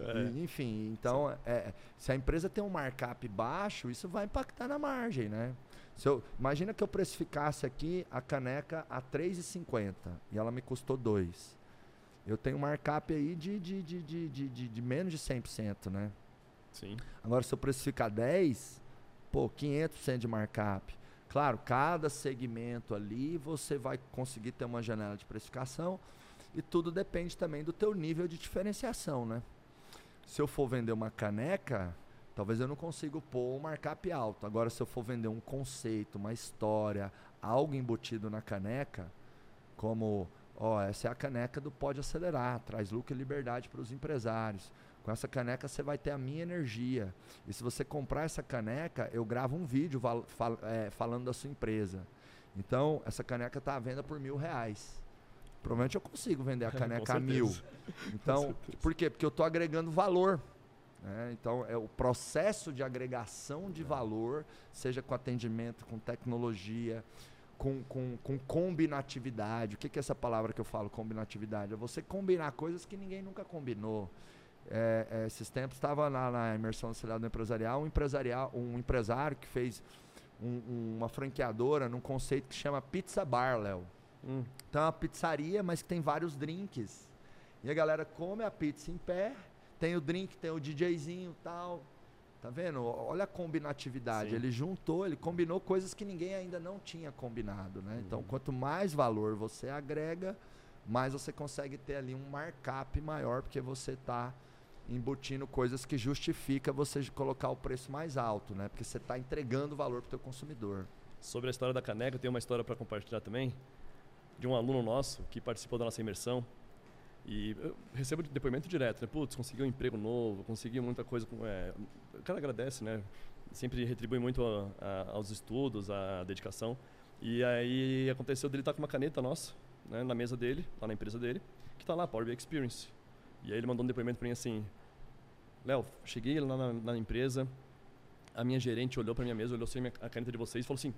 É. E, enfim, então, é, se a empresa tem um markup baixo, isso vai impactar na margem, né? Se eu, imagina que eu precificasse aqui a caneca a R$ 3,50 e ela me custou 2. Eu tenho um markup aí de, de, de, de, de, de, de menos de 100%, né? Sim. Agora, se eu precificar 10, pô, 500% de markup. Claro, cada segmento ali você vai conseguir ter uma janela de precificação e tudo depende também do teu nível de diferenciação, né? Se eu for vender uma caneca, talvez eu não consiga pôr um markup alto. Agora, se eu for vender um conceito, uma história, algo embutido na caneca, como, ó, essa é a caneca do Pode Acelerar, traz lucro e liberdade para os empresários. Com essa caneca você vai ter a minha energia. E se você comprar essa caneca, eu gravo um vídeo fal fal é, falando da sua empresa. Então, essa caneca está à venda por mil reais. Provavelmente eu consigo vender a caneca a mil. Então, por quê? Porque eu estou agregando valor. Né? Então, é o processo de agregação de valor, seja com atendimento, com tecnologia, com, com, com combinatividade. O que, que é essa palavra que eu falo, combinatividade? É você combinar coisas que ninguém nunca combinou. É, é, esses tempos estava na, na imersão auxiliar empresarial um, empresarial, um empresário que fez um, uma franqueadora num conceito que chama Pizza Bar, Léo. Hum. Então é uma pizzaria, mas que tem vários drinks. E a galera come a pizza em pé, tem o drink, tem o DJzinho e tal. Tá vendo? Olha a combinatividade. Sim. Ele juntou, ele combinou coisas que ninguém ainda não tinha combinado, né? Então, uhum. Então, quanto mais valor você agrega, mais você consegue ter ali um markup maior, porque você está embutindo coisas que justifica você colocar o preço mais alto, né? Porque você está entregando valor para o consumidor. Sobre a história da caneca, eu tenho uma história para compartilhar também de um aluno nosso que participou da nossa imersão. E eu recebo depoimento direto, né? Putz, consegui um emprego novo, consegui muita coisa. É, o cara agradece, né? Sempre retribui muito a, a, aos estudos, a dedicação. E aí aconteceu dele estar tá com uma caneta nossa, né, na mesa dele, lá na empresa dele, que está lá, Power BI Experience. E aí ele mandou um depoimento para mim assim: Léo, cheguei lá na, na, empresa, a minha gerente olhou para minha mesa, olhou assim a caneta de vocês e falou assim: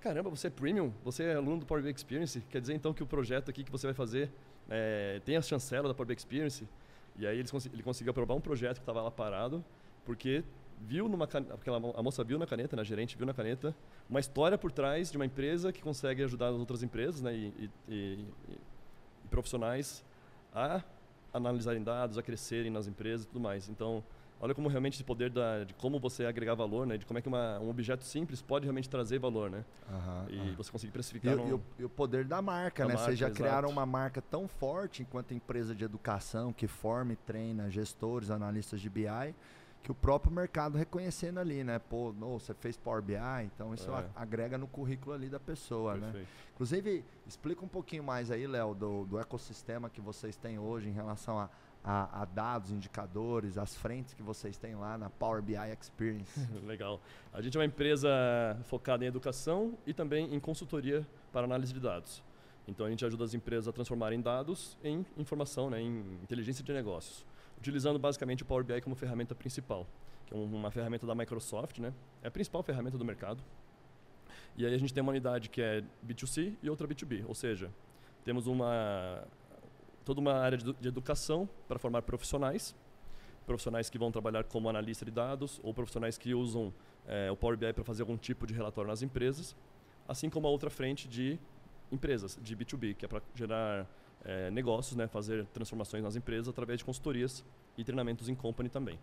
Caramba, você é premium? Você é aluno do Power BI Experience? Quer dizer então que o projeto aqui que você vai fazer é, tem a chancela da Power BI Experience? E aí ele conseguiu aprovar um projeto que estava lá parado, porque viu numa porque a moça viu na caneta, na gerente viu na caneta, uma história por trás de uma empresa que consegue ajudar as outras empresas né, e, e, e, e profissionais a analisarem dados, a crescerem nas empresas e tudo mais. Então, olha como realmente esse poder da, de como você agregar valor, né? De como é que uma, um objeto simples pode realmente trazer valor, né? E você conseguir precificar. E, e, o, e, o, poder da marca, da né? Vocês já exato. criaram uma marca tão forte enquanto empresa de educação que forma e treina gestores, analistas de BI que o próprio mercado reconhecendo ali, né? Pô, no, você fez Power BI, então isso é. agrega no currículo ali da pessoa, né? Perfeito. né? Inclusive, explica um pouquinho mais aí, Léo, do, do ecossistema que vocês têm hoje em relação a, a, a, dados, indicadores, as frentes que vocês têm lá na Power BI Experience. Legal. A gente é uma empresa focada em educação e também em consultoria para análise de dados. Então a gente ajuda as empresas a transformarem dados em informação, né, em inteligência de negócios utilizando basicamente o Power BI como ferramenta principal, que é uma ferramenta da Microsoft, né? É a principal ferramenta do mercado. E aí a gente tem uma unidade que é B2C e outra B2B, ou seja, temos uma toda uma área de, educação para formar profissionais, profissionais que vão trabalhar como analista de dados ou profissionais que usam é, o Power BI para fazer algum tipo de relatório nas empresas, assim como a outra frente de empresas, de B2B, que é para gerar é, negócios, né, fazer transformações nas empresas através de consultorias e treinamentos em company também.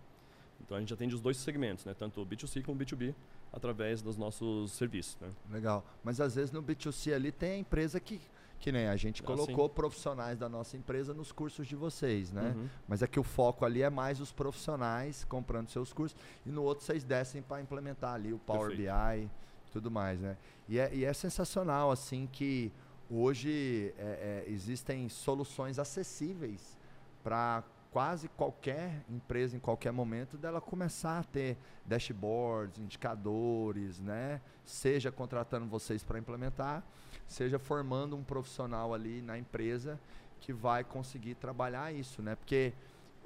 Então a gente atende os dois segmentos, né, tanto B2C como B2B, através dos nossos serviços. Né. Legal. Mas às vezes no B2C ali tem a empresa que que nem a gente ah, colocou ah, profissionais da nossa empresa nos cursos de vocês, né? Uhum. Mas é que o foco ali é mais os profissionais comprando seus cursos e no outro vocês descem para implementar ali o Power Perfeito. BI e tudo mais, né? E é, e é sensacional assim que Hoje é, é, existem soluções acessíveis para quase qualquer empresa em qualquer momento dela começar a ter dashboards, indicadores, né? Seja contratando vocês para implementar, seja formando um profissional ali na empresa que vai conseguir trabalhar isso, né? Porque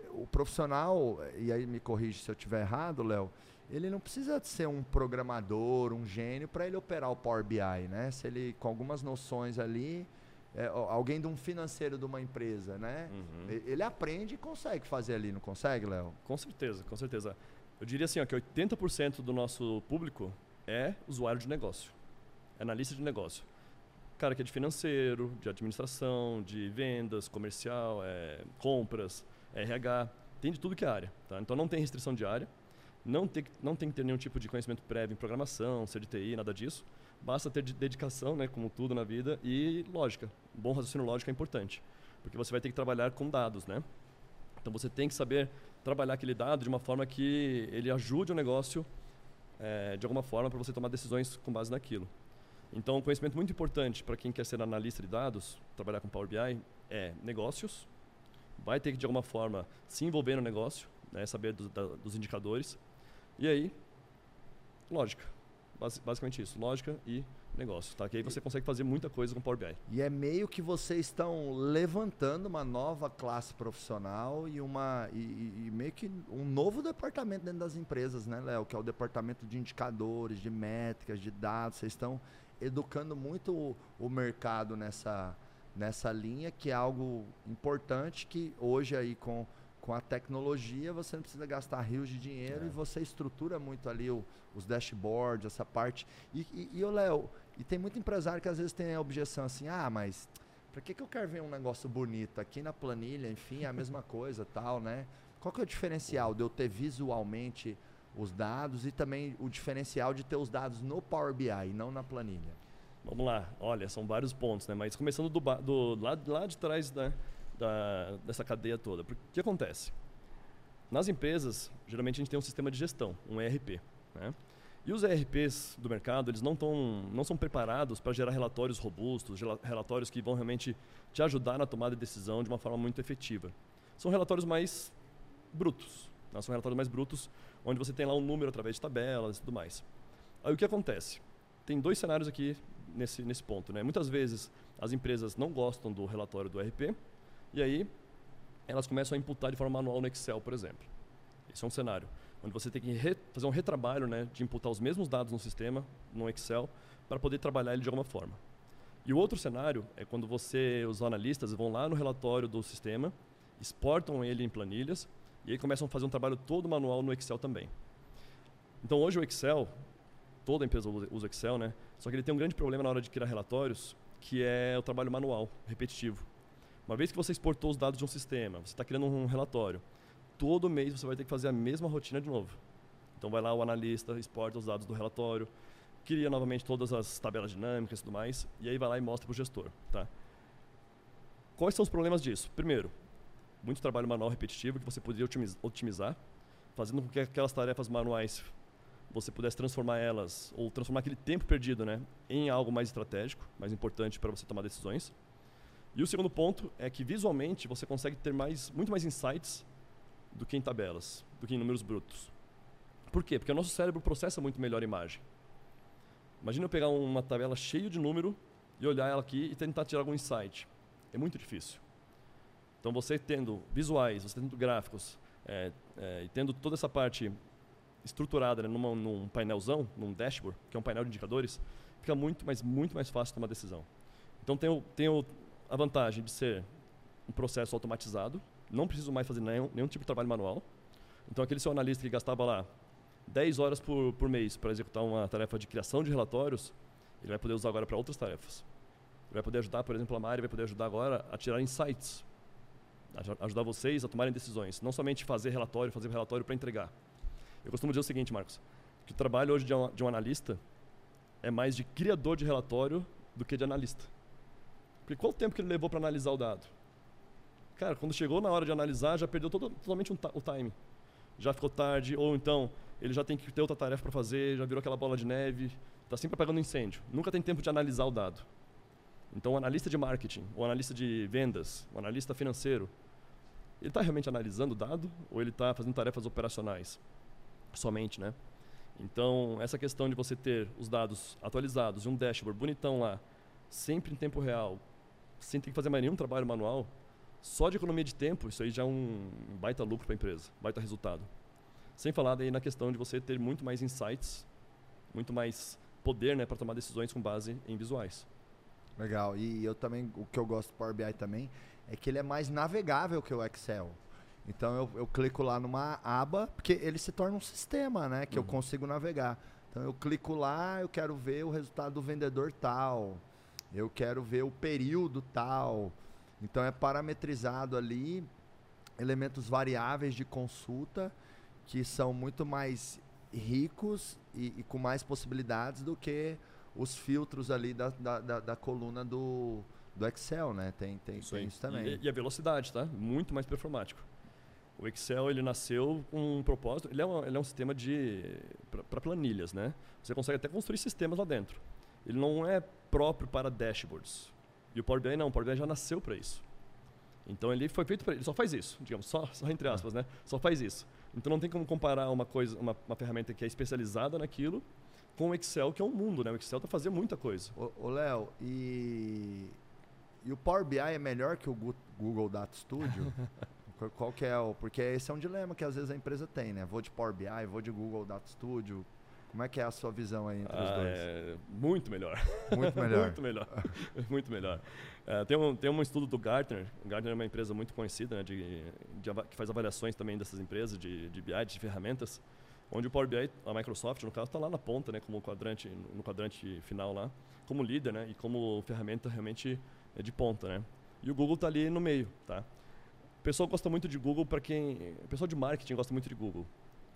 o profissional, e aí me corrige se eu estiver errado, Léo, ele não precisa ser um programador, um gênio para ele operar o Power BI, né? Se ele com algumas noções ali, é, alguém de um financeiro de uma empresa, né? Uhum. Ele aprende e consegue fazer ali, não consegue, Léo? Com certeza, com certeza. Eu diria assim, ó, que 80% do nosso público é usuário de negócio, é analista de negócio. Cara que é de financeiro, de administração, de vendas, comercial, é, compras, RH, tem de tudo que é área. Tá? Então não tem restrição de área não tem, não tem que ter nenhum tipo de conhecimento prévio em programação, ser de TI, nada disso. Basta ter dedicação, né, como tudo na vida, e lógica. Um bom raciocínio lógico é importante, porque você vai ter que trabalhar com dados, né? Então você tem que saber trabalhar aquele dado de uma forma que ele ajude o negócio é, de alguma forma para você tomar decisões com base naquilo. Então, um conhecimento muito importante para quem quer ser analista de dados, trabalhar com Power BI, é negócios. Vai ter que, de alguma forma, se envolver no negócio, né, saber do, da, dos indicadores. E aí, lógica. basicamente isso, lógica e negócio, tá? Que aí você consegue fazer muita coisa com Power BI. E é meio que vocês estão levantando uma nova classe profissional e uma e, e meio que um novo departamento dentro das empresas, né, Léo? Que é o departamento de indicadores, de métricas, de dados. Vocês estão educando muito o, o mercado nessa nessa linha, que é algo importante que hoje aí com com a tecnologia você não precisa gastar rios de dinheiro é. e você estrutura muito ali o, os dashboards, essa parte. E, e, e o Léo, e tem muito empresário que às vezes tem a objeção assim, ah, mas para que, que eu quero ver um negócio bonito aqui na planilha, enfim, é a mesma coisa, tal, né? Qual que é o diferencial de eu ter visualmente os dados e também o diferencial de ter os dados no Power BI e não na planilha? Vamos lá, olha, são vários pontos, né? Mas começando do, do lá, lá de trás da, da, dessa cadeia toda. O que acontece? Nas empresas, geralmente a gente tem um sistema de gestão, um ERP. Né? E os ERPs do mercado, eles não, tão, não são preparados para gerar relatórios robustos, relatórios que vão realmente te ajudar na tomada de decisão de uma forma muito efetiva. São relatórios mais brutos. Né? São relatórios mais brutos, onde você tem lá um número através de tabelas e tudo mais. Aí o que acontece? Tem dois cenários aqui nesse, nesse ponto. Né? Muitas vezes as empresas não gostam do relatório do ERP, e aí, elas começam a imputar de forma manual no Excel, por exemplo. Esse é um cenário onde você tem que fazer um retrabalho né, de imputar os mesmos dados no sistema, no Excel, para poder trabalhar ele de alguma forma. E o outro cenário é quando você, os analistas, vão lá no relatório do sistema, exportam ele em planilhas e aí começam a fazer um trabalho todo manual no Excel também. Então hoje o Excel, toda empresa usa Excel, né? Só que ele tem um grande problema na hora de criar relatórios, que é o trabalho manual, repetitivo. Uma vez que você exportou os dados de um sistema, você está criando um relatório, todo mês você vai ter que fazer a mesma rotina de novo. Então vai lá o analista, exporta os dados do relatório, cria novamente todas as tabelas dinâmicas e tudo mais, e aí vai lá e mostra para o gestor. Tá? Quais são os problemas disso? Primeiro, muito trabalho manual repetitivo que você poderia otimizar, fazendo com que aquelas tarefas manuais você pudesse transformar elas, ou transformar aquele tempo perdido né, em algo mais estratégico, mais importante para você tomar decisões. E o segundo ponto é que visualmente você consegue ter mais, muito mais insights do que em tabelas, do que em números brutos. Por quê? Porque o nosso cérebro processa muito melhor a imagem. Imagina eu pegar uma tabela cheia de número e olhar ela aqui e tentar tirar algum insight. É muito difícil. Então você tendo visuais, você tendo gráficos, é, é, e tendo toda essa parte estruturada né, numa, num painelzão, num dashboard, que é um painel de indicadores, fica muito, mas muito mais fácil tomar decisão. Então tem, o, tem o, a vantagem de ser um processo automatizado, não preciso mais fazer nenhum, nenhum tipo de trabalho manual. Então, aquele seu analista que gastava lá 10 horas por, por mês para executar uma tarefa de criação de relatórios, ele vai poder usar agora para outras tarefas. Ele vai poder ajudar, por exemplo, a Mari vai poder ajudar agora a tirar insights, a ajudar vocês a tomarem decisões, não somente fazer relatório, fazer relatório para entregar. Eu costumo dizer o seguinte, Marcos, que o trabalho hoje de um, de um analista é mais de criador de relatório do que de analista. Porque qual o tempo que ele levou para analisar o dado? Cara, quando chegou na hora de analisar, já perdeu todo, totalmente um o time. Já ficou tarde, ou então ele já tem que ter outra tarefa para fazer, já virou aquela bola de neve, está sempre apagando incêndio. Nunca tem tempo de analisar o dado. Então, o analista de marketing, o analista de vendas, o analista financeiro, ele está realmente analisando o dado ou ele está fazendo tarefas operacionais somente, né? Então, essa questão de você ter os dados atualizados e um dashboard bonitão lá, sempre em tempo real, sem ter que fazer mais nenhum trabalho manual, só de economia de tempo, isso aí já é um baita lucro para a empresa, baita resultado. Sem falar daí na questão de você ter muito mais insights, muito mais poder né, para tomar decisões com base em visuais. Legal. E eu também, o que eu gosto do Power BI também é que ele é mais navegável que o Excel. Então eu, eu clico lá numa aba, porque ele se torna um sistema, né? Que uhum. eu consigo navegar. Então eu clico lá, eu quero ver o resultado do vendedor tal eu quero ver o período tal. Então é parametrizado ali elementos variáveis de consulta que são muito mais ricos e, e com mais possibilidades do que os filtros ali da, da, da, da coluna do, do Excel, né? Tem, tem, isso, tem isso também. E, e, a velocidade, tá? Muito mais performático. O Excel ele nasceu com um propósito. Ele é, um, ele é um sistema de para planilhas, né? Você consegue até construir sistemas lá dentro. Ele não é próprio para dashboards. E o Power BI não, o Power BI já nasceu para isso. Então ele foi feito para ele só faz isso, digamos, só, só entre ah. aspas, né? Só faz isso. Então não tem como comparar uma coisa, uma, uma ferramenta que é especializada naquilo com o Excel, que é um mundo, né? O Excel tá fazendo muita coisa. Ô, Léo, e, e o Power BI é melhor que o Google Data Studio? Qual que é o... Porque esse é um dilema que às vezes a empresa tem, né? Vou de Power BI, vou de Google Data Studio. Como é que é a sua visão aí entre ah, os dois? É muito melhor. Muito melhor. muito melhor. muito melhor. É, tem, um, tem um estudo do Gartner. O Gartner é uma empresa muito conhecida, né, de, de, que faz avaliações também dessas empresas de, de BI, de ferramentas, onde o Power BI, a Microsoft, no caso, está lá na ponta, né, como quadrante, no quadrante final lá, como líder, né, e como ferramenta realmente é de ponta, né. E o Google está ali no meio, tá? O pessoal gosta muito de Google para quem... O pessoal de marketing gosta muito de Google.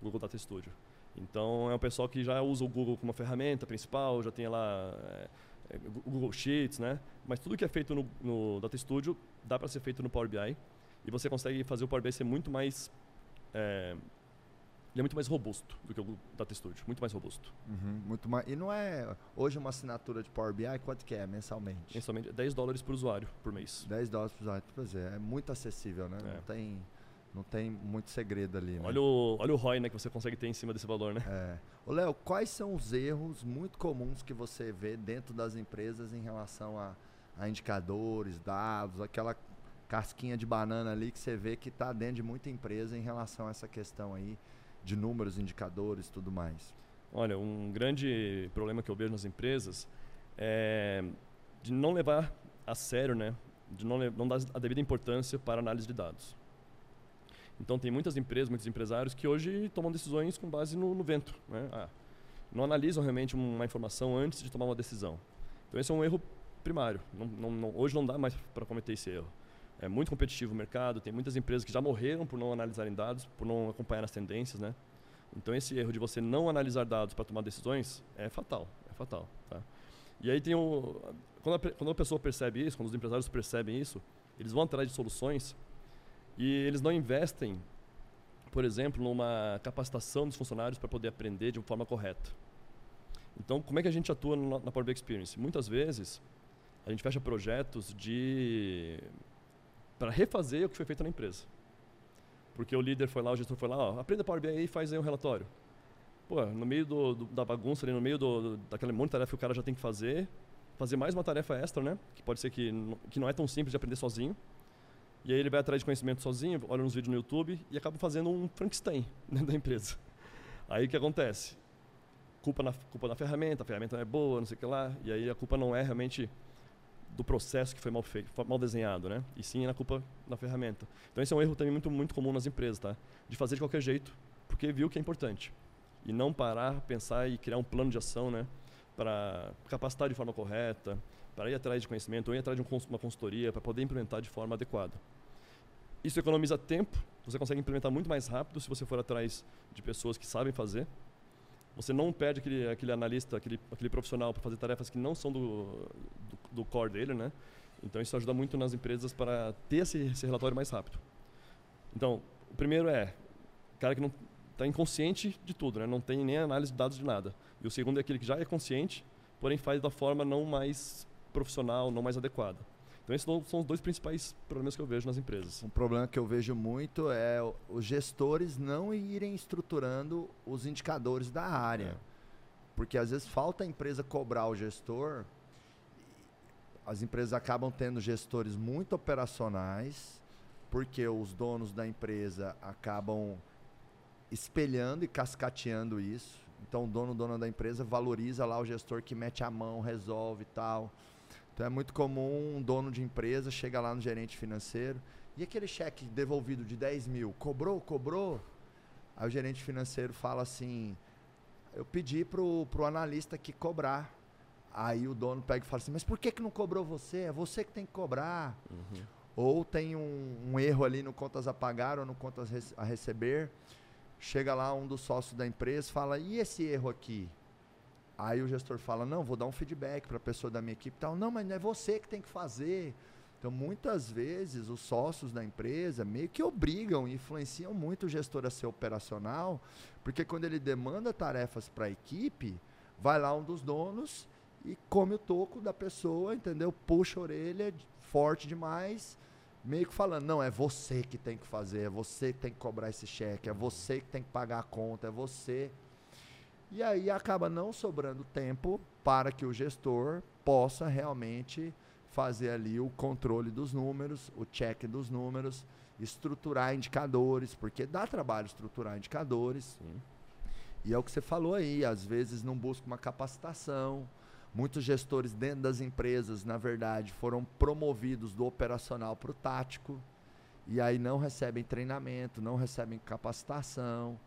Google Data Studio. Então, é um pessoal que já usa o Google como ferramenta principal, já tem lá é, é Google Sheets, né? Mas tudo que é feito no, no Data Studio dá para ser feito no Power BI e você consegue fazer o Power BI ser muito mais é, ele é muito mais robusto do que o Data Studio, muito mais robusto. Uhum, muito mais. E não é hoje uma assinatura de Power BI, quanto que é mensalmente? Mensalmente, 10 dólares por usuário por mês. 10 dólares por usuário, pois é, é muito acessível, né? É. Não tem não tem muito segredo ali, né? Olha o, olha o ROI né, que você consegue ter em cima desse valor, né? É. Ô, Léo, quais são os erros muito comuns que você vê dentro das empresas em relação a, a indicadores, dados, aquela casquinha de banana ali que você vê que está dentro de muita empresa em relação a essa questão aí de números, indicadores tudo mais? Olha, um grande problema que eu vejo nas empresas é de não levar a sério, né? De não, não dar a devida importância para a análise de dados. Então tem muitas empresas, muitos empresários que hoje tomam decisões com base no, no vento. Né? Ah, não analisam realmente uma informação antes de tomar uma decisão. Então esse é um erro primário. Não, não, não, hoje não dá mais para cometer esse erro. É muito competitivo o mercado, tem muitas empresas que já morreram por não analisarem dados, por não acompanhar as tendências, né? Então esse erro de você não analisar dados para tomar decisões é fatal, é fatal, tá? E aí tem o quando a, quando a pessoa percebe isso, quando os empresários percebem isso, eles vão atrás de soluções e eles não investem, por exemplo, numa capacitação dos funcionários para poder aprender de uma forma correta. Então, como é que a gente atua na Power BI Experience? Muitas vezes, a gente fecha projetos de para refazer o que foi feito na empresa. Porque o líder foi lá, o gestor foi lá, ó, aprenda Power BI e faz aí um relatório. Pô, no meio do, do, da bagunça, ali, no meio do, daquela monte de tarefa que o cara já tem que fazer, fazer mais uma tarefa extra, né? Que pode ser que, que não é tão simples de aprender sozinho. E aí ele vai atrás de conhecimento sozinho, olha uns vídeos no YouTube e acaba fazendo um Frankenstein dentro da empresa. Aí o que acontece? Culpa na, culpa na ferramenta, a ferramenta não é boa, não sei o que lá, e aí a culpa não é realmente do processo que foi mal feito, mal desenhado, né? E sim na culpa da ferramenta. Então esse é um erro também muito muito comum nas empresas, tá? De fazer de qualquer jeito, porque viu que é importante. E não parar, pensar e criar um plano de ação, né? Para capacitar de forma correta, para ir atrás de conhecimento, ou ir atrás de uma consultoria, para poder implementar de forma adequada. Isso economiza tempo, você consegue implementar muito mais rápido se você for atrás de pessoas que sabem fazer. Você não perde aquele, aquele analista, aquele, aquele profissional para fazer tarefas que não são do, do, do, core dele, né? Então isso ajuda muito nas empresas para ter esse, esse relatório mais rápido. Então, o primeiro é cara que não está inconsciente de tudo, né? Não tem nem análise de dados de nada. E o segundo é aquele que já é consciente, porém faz da forma não mais profissional, não mais adequada. Então esses são os dois principais problemas que eu vejo nas empresas. Um problema que eu vejo muito é os gestores não irem estruturando os indicadores da área. É. Porque às vezes falta a empresa cobrar o gestor. As empresas acabam tendo gestores muito operacionais, porque os donos da empresa acabam espelhando e cascateando isso. Então o dono, dona da empresa valoriza lá o gestor que mete a mão, resolve e tal. Então é muito comum um dono de empresa chega lá no gerente financeiro e aquele cheque devolvido de 10 mil, cobrou, cobrou? Aí o gerente financeiro fala assim, eu pedi pro, pro analista que cobrar. Aí o dono pega e fala assim, mas por que, que não cobrou você? É você que tem que cobrar. Uhum. Ou tem um, um, erro ali no contas a pagar ou no contas a receber. Chega lá um dos sócios da empresa fala, e esse erro aqui? Aí o gestor fala: não, vou dar um feedback para a pessoa da minha equipe tal. Não, mas não é você que tem que fazer. Então, muitas vezes, os sócios da empresa meio que obrigam e influenciam muito o gestor a ser operacional, porque quando ele demanda tarefas para a equipe, vai lá um dos donos e come o toco da pessoa, entendeu? Puxa a orelha forte demais, meio que falando: não, é você que tem que fazer, é você que tem que cobrar esse cheque, é você que tem que pagar a conta, é você. E aí acaba não sobrando tempo para que o gestor possa realmente fazer ali o controle dos números, o check dos números, estruturar indicadores, porque dá trabalho estruturar indicadores. Sim. E é o que você falou aí, às vezes não busca uma capacitação. Muitos gestores dentro das empresas, na verdade, foram promovidos do operacional para o tático e aí não recebem treinamento, não recebem capacitação.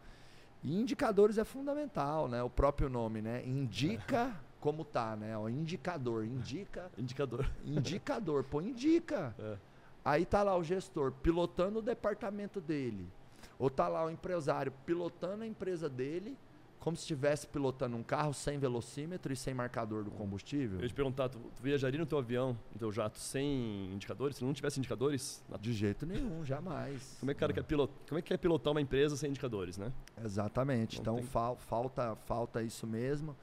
E indicadores é fundamental, né? O próprio nome, né? Indica como tá, né? O indicador, indica. Indicador. Indicador, pô, indica. É. Aí tá lá o gestor pilotando o departamento dele. Ou tá lá o empresário pilotando a empresa dele como se estivesse pilotando um carro sem velocímetro e sem marcador do combustível. Eu ia te perguntar, tu, tu viajaria no teu avião, no teu jato, sem indicadores? Se não tivesse indicadores? De jeito nenhum, jamais. Como é que cara quer pilotar, como é que pilotar uma empresa sem indicadores, né? Exatamente. Não então tem... fal, falta, falta isso mesmo.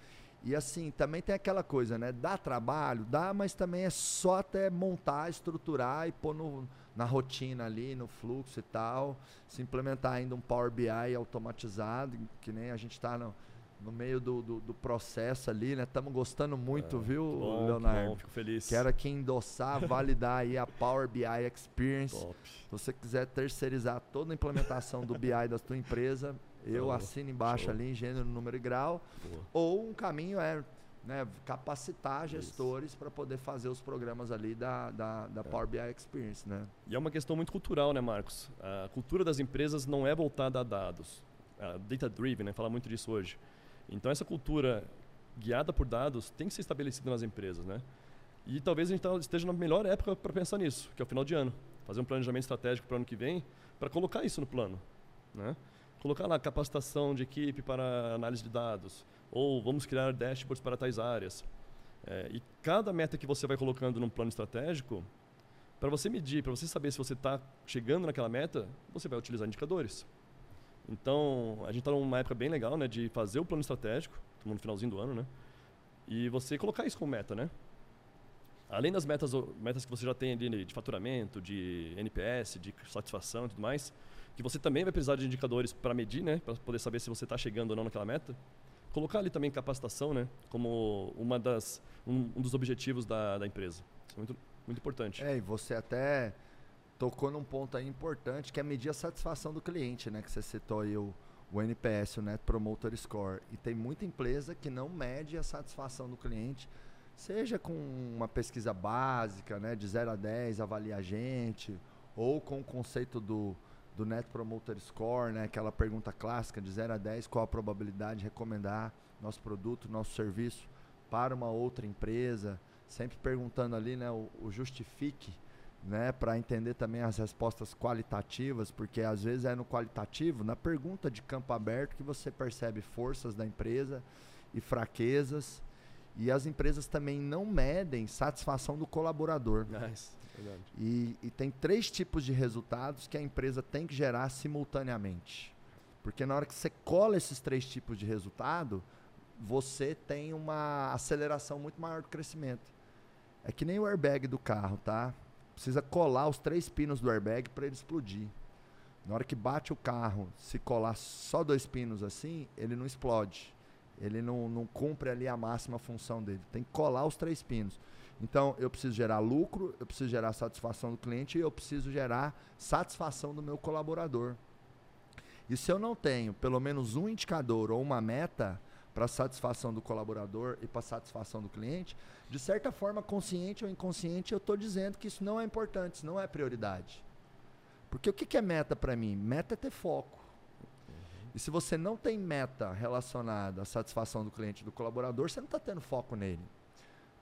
E assim, também tem aquela coisa, né? Dá trabalho, dá, mas também é só até montar, estruturar e pôr no na rotina ali, no fluxo e tal. Se implementar ainda um Power BI automatizado, que nem a gente está no, no meio do, do, do, processo ali, né? Estamos gostando muito, é, viu, bom, Leonardo? Bom, fico feliz. Quero aqui endossar, validar aí a Power BI Experience. Top. Se você quiser terceirizar toda a implementação do BI da sua empresa, eu assino embaixo Show. ali, gênero, número e grau. Boa. Ou um caminho é né, capacitar gestores para poder fazer os programas ali da, da, da é. Power BI Experience. Né? E é uma questão muito cultural, né, Marcos? A cultura das empresas não é voltada a dados. A data driven, né, fala muito disso hoje. Então essa cultura guiada por dados tem que ser estabelecida nas empresas, né? E talvez a gente tá, esteja na melhor época para pensar nisso, que é o final de ano. Fazer um planejamento estratégico para o ano que vem, para colocar isso no plano, né? Colocar lá capacitação de equipe para análise de dados, ou vamos criar dashboards para tais áreas. É, e cada meta que você vai colocando num plano estratégico, para você medir, para você saber se você está chegando naquela meta, você vai utilizar indicadores. Então, a gente está numa época bem legal, né, de fazer o plano estratégico, no finalzinho do ano, né, e você colocar isso como meta, né. Além das metas, metas que você já tem de, de faturamento, de NPS, de satisfação e tudo mais, que você também vai precisar de indicadores para medir, né, para poder saber se você está chegando ou não naquela meta colocar ali também capacitação, né, como uma das um, um dos objetivos da, da empresa. Isso é muito muito importante. É, e você até tocou num ponto aí importante que é medir a satisfação do cliente, né, que você citou aí o, o NPS, o Net Promoter Score. E tem muita empresa que não mede a satisfação do cliente, seja com uma pesquisa básica, né, de 0 a 10, avalia a gente, ou com o conceito do do Net Promoter Score, né? aquela pergunta clássica de 0 a 10, qual a probabilidade de recomendar nosso produto, nosso serviço para uma outra empresa, sempre perguntando ali né, o, o justifique, né, para entender também as respostas qualitativas, porque às vezes é no qualitativo, na pergunta de campo aberto que você percebe forças da empresa e fraquezas, e as empresas também não medem satisfação do colaborador. Nice. E, e tem três tipos de resultados que a empresa tem que gerar simultaneamente. Porque na hora que você cola esses três tipos de resultado, você tem uma aceleração muito maior do crescimento. É que nem o airbag do carro, tá? Precisa colar os três pinos do airbag para ele explodir. Na hora que bate o carro, se colar só dois pinos assim, ele não explode. Ele não, não cumpre ali a máxima função dele. Tem que colar os três pinos. Então, eu preciso gerar lucro, eu preciso gerar satisfação do cliente e eu preciso gerar satisfação do meu colaborador. E se eu não tenho pelo menos um indicador ou uma meta para satisfação do colaborador e para satisfação do cliente, de certa forma, consciente ou inconsciente, eu estou dizendo que isso não é importante, isso não é prioridade. Porque o que, é meta para mim? Meta é ter foco. E se você não tem meta relacionada à satisfação do cliente e do colaborador, você não está tendo foco nele.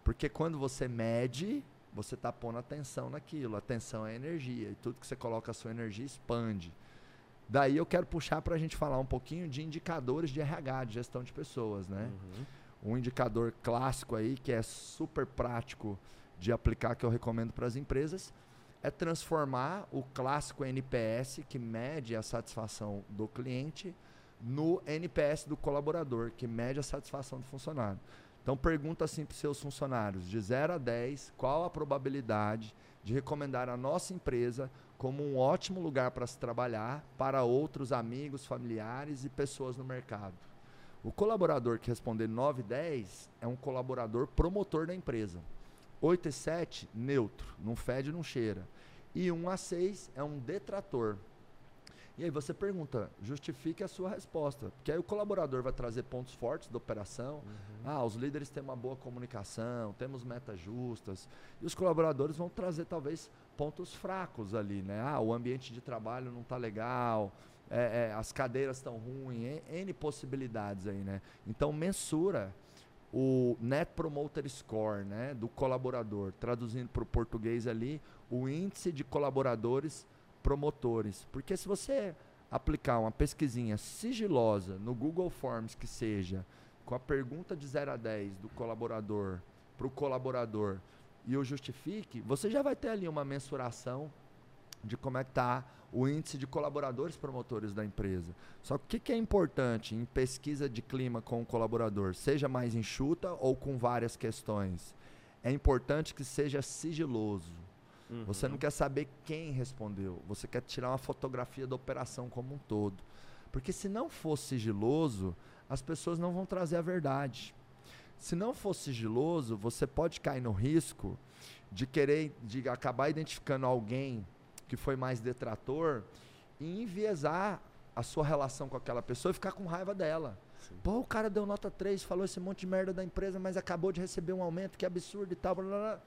Porque quando você mede, você está pondo atenção naquilo. Atenção é energia. E tudo que você coloca a sua energia expande. Daí eu quero puxar para a gente falar um pouquinho de indicadores de RH, de gestão de pessoas, né? Uhum. Um indicador clássico aí, que é super prático de aplicar, que eu recomendo para as empresas, é transformar o clássico NPS, que mede a satisfação do cliente, no NPS do colaborador, que mede a satisfação do funcionário. Então pergunta assim para os seus funcionários, de 0 a 10, qual a probabilidade de recomendar a nossa empresa como um ótimo lugar para se trabalhar para outros amigos, familiares e pessoas no mercado. O colaborador que responder 9 e 10 é um colaborador promotor da empresa. 8 e 7, neutro, não fede, não cheira. E 1 a 6 é um detrator. E aí você pergunta, justifique a sua resposta. Porque aí o colaborador vai trazer pontos fortes da operação. Uhum. Ah, os líderes têm uma boa comunicação, temos metas justas. E os colaboradores vão trazer talvez pontos fracos ali, né? Ah, o ambiente de trabalho não está legal, é, é, as cadeiras estão ruins, N possibilidades aí, né? Então mensura o Net Promoter Score, né, do colaborador, traduzindo para o português ali, o índice de colaboradores promotores. Porque se você aplicar uma pesquisinha sigilosa no Google Forms que seja, com a pergunta de 0 a 10 do colaborador para o colaborador e o justifique, você já vai ter ali uma mensuração de como é que está o índice de colaboradores promotores da empresa. Só que o que, que é importante em pesquisa de clima com o colaborador, seja mais enxuta ou com várias questões? É importante que seja sigiloso. Uhum. Você não quer saber quem respondeu, você quer tirar uma fotografia da operação como um todo. Porque se não for sigiloso, as pessoas não vão trazer a verdade. Se não for sigiloso, você pode cair no risco de querer de acabar identificando alguém que foi mais detrator e enviesar a sua relação com aquela pessoa e ficar com raiva dela. Sim. Pô, o cara deu nota 3, falou esse monte de merda da empresa, mas acabou de receber um aumento, que absurdo e tal. Blá, blá, blá.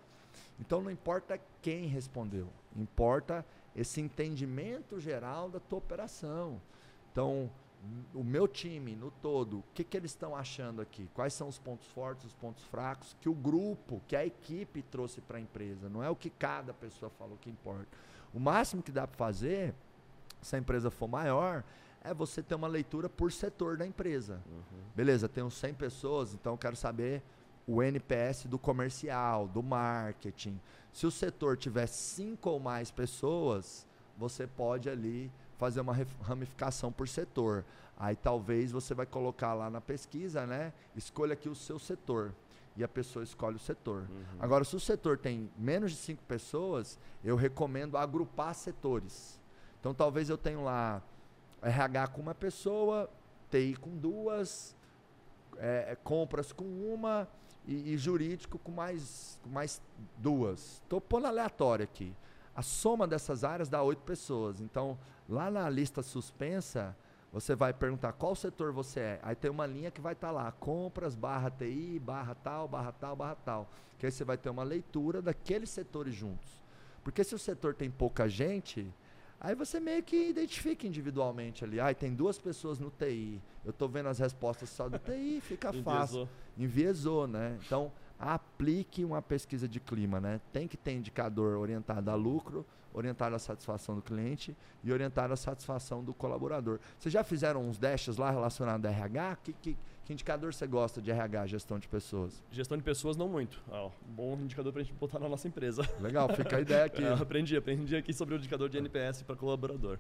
Então não importa quem respondeu, importa esse entendimento geral da tua operação. Então, o meu time no todo, o que, que eles estão achando aqui? Quais são os pontos fortes, os pontos fracos que o grupo, que a equipe trouxe para a empresa? Não é o que cada pessoa falou que importa. O máximo que dá para fazer, se a empresa for maior, é você ter uma leitura por setor da empresa. Uhum. Beleza, tenho 100 pessoas, então eu quero saber o NPS do comercial, do marketing. Se o setor tiver cinco ou mais pessoas, você pode ali fazer uma ramificação por setor. Aí talvez você vai colocar lá na pesquisa, né? Escolha aqui o seu setor. E a pessoa escolhe o setor. Uhum. Agora, se o setor tem menos de cinco pessoas, eu recomendo agrupar setores. Então talvez eu tenha lá RH com uma pessoa, TI com duas, é, compras com uma, e, e jurídico com mais, com mais duas. Estou pondo aleatório aqui. A soma dessas áreas dá oito pessoas. Então, lá na lista suspensa, você vai perguntar qual setor você é. Aí tem uma linha que vai estar tá lá, compras, barra TI, barra tal, barra tal, barra tal. Que aí você vai ter uma leitura daqueles setores juntos. Porque se o setor tem pouca gente, Aí você meio que identifica individualmente ali. Ah, tem duas pessoas no TI. Eu estou vendo as respostas só do TI, fica fácil. Enviesou, né? Então, aplique uma pesquisa de clima, né? Tem que ter indicador orientado a lucro, orientado à satisfação do cliente e orientado à satisfação do colaborador. Vocês já fizeram uns dashes lá relacionados a RH? Que, que, que indicador você gosta de RH, gestão de pessoas? Gestão de pessoas não muito. Ah, bom indicador para a gente botar na nossa empresa. Legal, fica a ideia aqui. É, aprendi, aprendi aqui sobre o indicador de NPS para colaborador.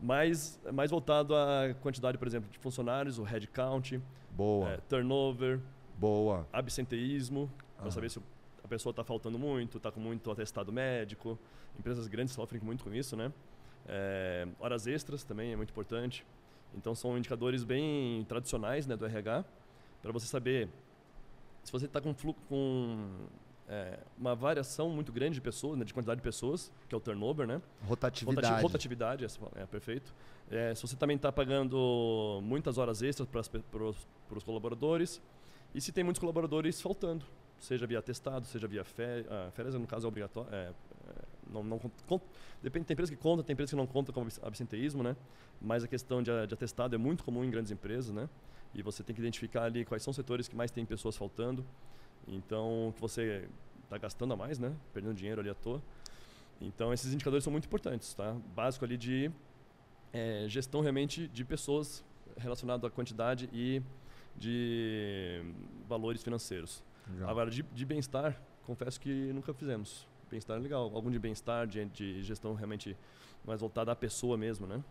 Mais, mais voltado à quantidade, por exemplo, de funcionários, o headcount, Boa. É, turnover, Boa. absenteísmo, para saber se a pessoa está faltando muito, está com muito atestado médico. Empresas grandes sofrem muito com isso, né? É, horas extras também é muito importante. Então são indicadores bem tradicionais né, do RH para você saber se você está com, com é, uma variação muito grande de pessoas, né, de quantidade de pessoas, que é o turnover, né? Rotatividade. rotatividade, é, perfeito. É, se você também está pagando muitas horas extras para os colaboradores e se tem muitos colaboradores faltando, seja via atestado, seja via férias, ah, férias no caso é obrigatório, não, não depende, tem empresas que contam, tem empresas que não contam com absenteísmo, né? Mas a questão de, de atestado é muito comum em grandes empresas, né? E você tem que identificar ali quais são os setores que mais tem pessoas faltando. Então, que você está gastando a mais, né? Perdendo dinheiro ali à toa. Então, esses indicadores são muito importantes, tá? Básico ali de é, gestão realmente de pessoas relacionado à quantidade e de valores financeiros. Legal. Agora, de, de bem-estar, confesso que nunca fizemos. Bem-estar é legal. Algum de bem-estar, de, de, gestão realmente mais voltada à pessoa mesmo, né?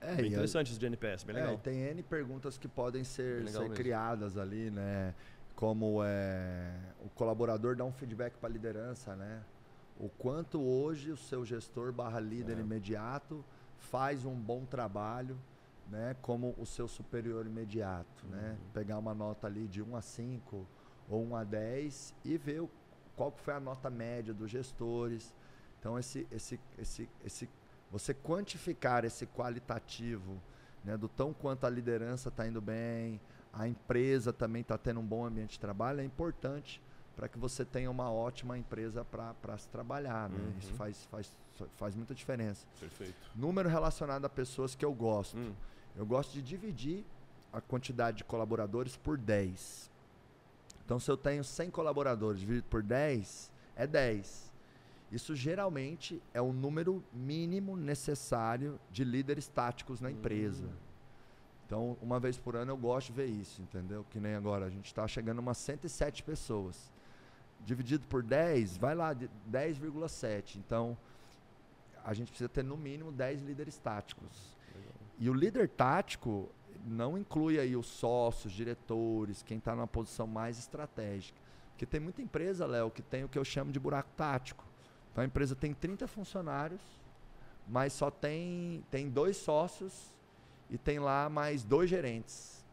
É, bem interessante isso de NPS, bem é, legal. É, tem N perguntas que podem ser, ser criadas ali, né? Como é, o colaborador dá um feedback para a liderança, né? O quanto hoje o seu gestor barra líder é. imediato faz um bom trabalho né, como o seu superior imediato, né? uhum. né? Pegar uma nota ali de 1 a 5 ou 1 a 10 e ver o, qual foi a nota média dos gestores. Então esse esse esse esse você quantificar esse qualitativo, né, do tão quanto a liderança está indo bem, a empresa também está tendo um bom ambiente de trabalho, é importante para que você tenha uma ótima empresa para se trabalhar. Né? Uhum. Isso faz, faz, faz muita diferença. Perfeito. Número relacionado a pessoas que eu gosto. Hum. Eu gosto de dividir a quantidade de colaboradores por 10. Então, se eu tenho 100 colaboradores dividido por 10, é 10. Isso geralmente é o número mínimo necessário de líderes táticos na empresa. Hum. Então, uma vez por ano eu gosto de ver isso, entendeu? Que nem agora, a gente está chegando a umas 107 pessoas. Dividido por 10, vai lá, 10,7. Então, a gente precisa ter no mínimo 10 líderes táticos. E o líder tático não inclui aí os sócios, diretores, quem está numa posição mais estratégica. Porque tem muita empresa, Léo, que tem o que eu chamo de buraco tático. Então a empresa tem 30 funcionários, mas só tem, tem dois sócios e tem lá mais dois gerentes.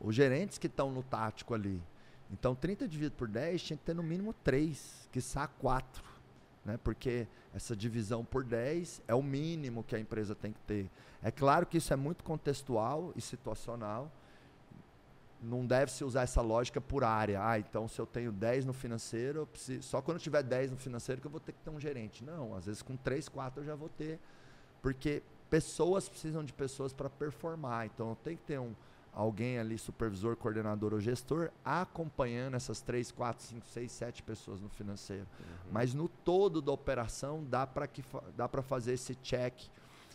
Os gerentes que estão no tático ali. Então 30 dividido por 10 tinha que ter no mínimo 3, que 4. Né? Porque essa divisão por 10 é o mínimo que a empresa tem que ter. É claro que isso é muito contextual e situacional. Não deve se usar essa lógica por área. Ah, então se eu tenho 10 no financeiro, eu preciso, só quando eu tiver 10 no financeiro que eu vou ter que ter um gerente. Não, às vezes com 3, 4 eu já vou ter. Porque pessoas precisam de pessoas para performar. Então eu tenho que ter um, alguém ali, supervisor, coordenador ou gestor, acompanhando essas 3, 4, 5, 6, 7 pessoas no financeiro. Uhum. Mas no todo da operação dá para fazer esse check,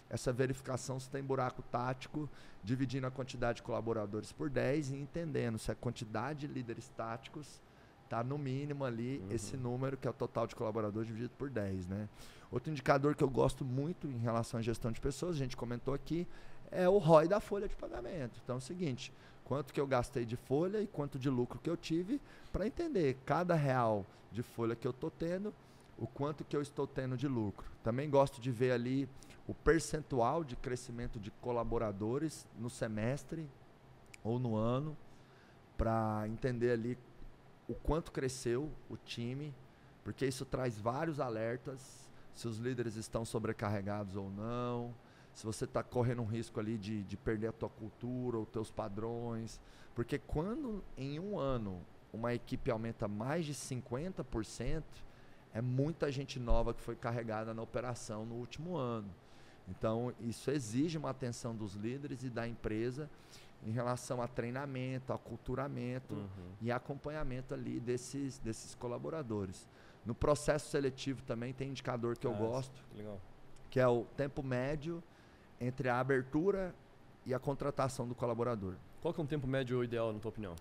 essa verificação se tem buraco tático, dividindo a quantidade de colaboradores por 10 e entendendo se a quantidade de líderes táticos está no mínimo ali uhum. esse número que é o total de colaboradores dividido por 10, né? Outro indicador que eu gosto muito em relação à gestão de pessoas, a gente comentou aqui, é o ROI da folha de pagamento. Então é o seguinte, quanto que eu gastei de folha e quanto de lucro que eu tive para entender cada real de folha que eu estou tendo, o quanto que eu estou tendo de lucro. Também gosto de ver ali o percentual de crescimento de colaboradores no semestre ou no ano, para entender ali o quanto cresceu o time, porque isso traz vários alertas, se os líderes estão sobrecarregados ou não, se você está correndo um risco ali de, de perder a tua cultura, os teus padrões. Porque quando em um ano uma equipe aumenta mais de 50%, é muita gente nova que foi carregada na operação no último ano. Então, isso exige uma atenção dos líderes e da empresa em relação a treinamento, aculturamento uhum. e acompanhamento ali desses, desses colaboradores. No processo seletivo também tem indicador que ah, eu gosto, que é o tempo médio entre a abertura e a contratação do colaborador. Qual que é um tempo médio ideal, na tua opinião?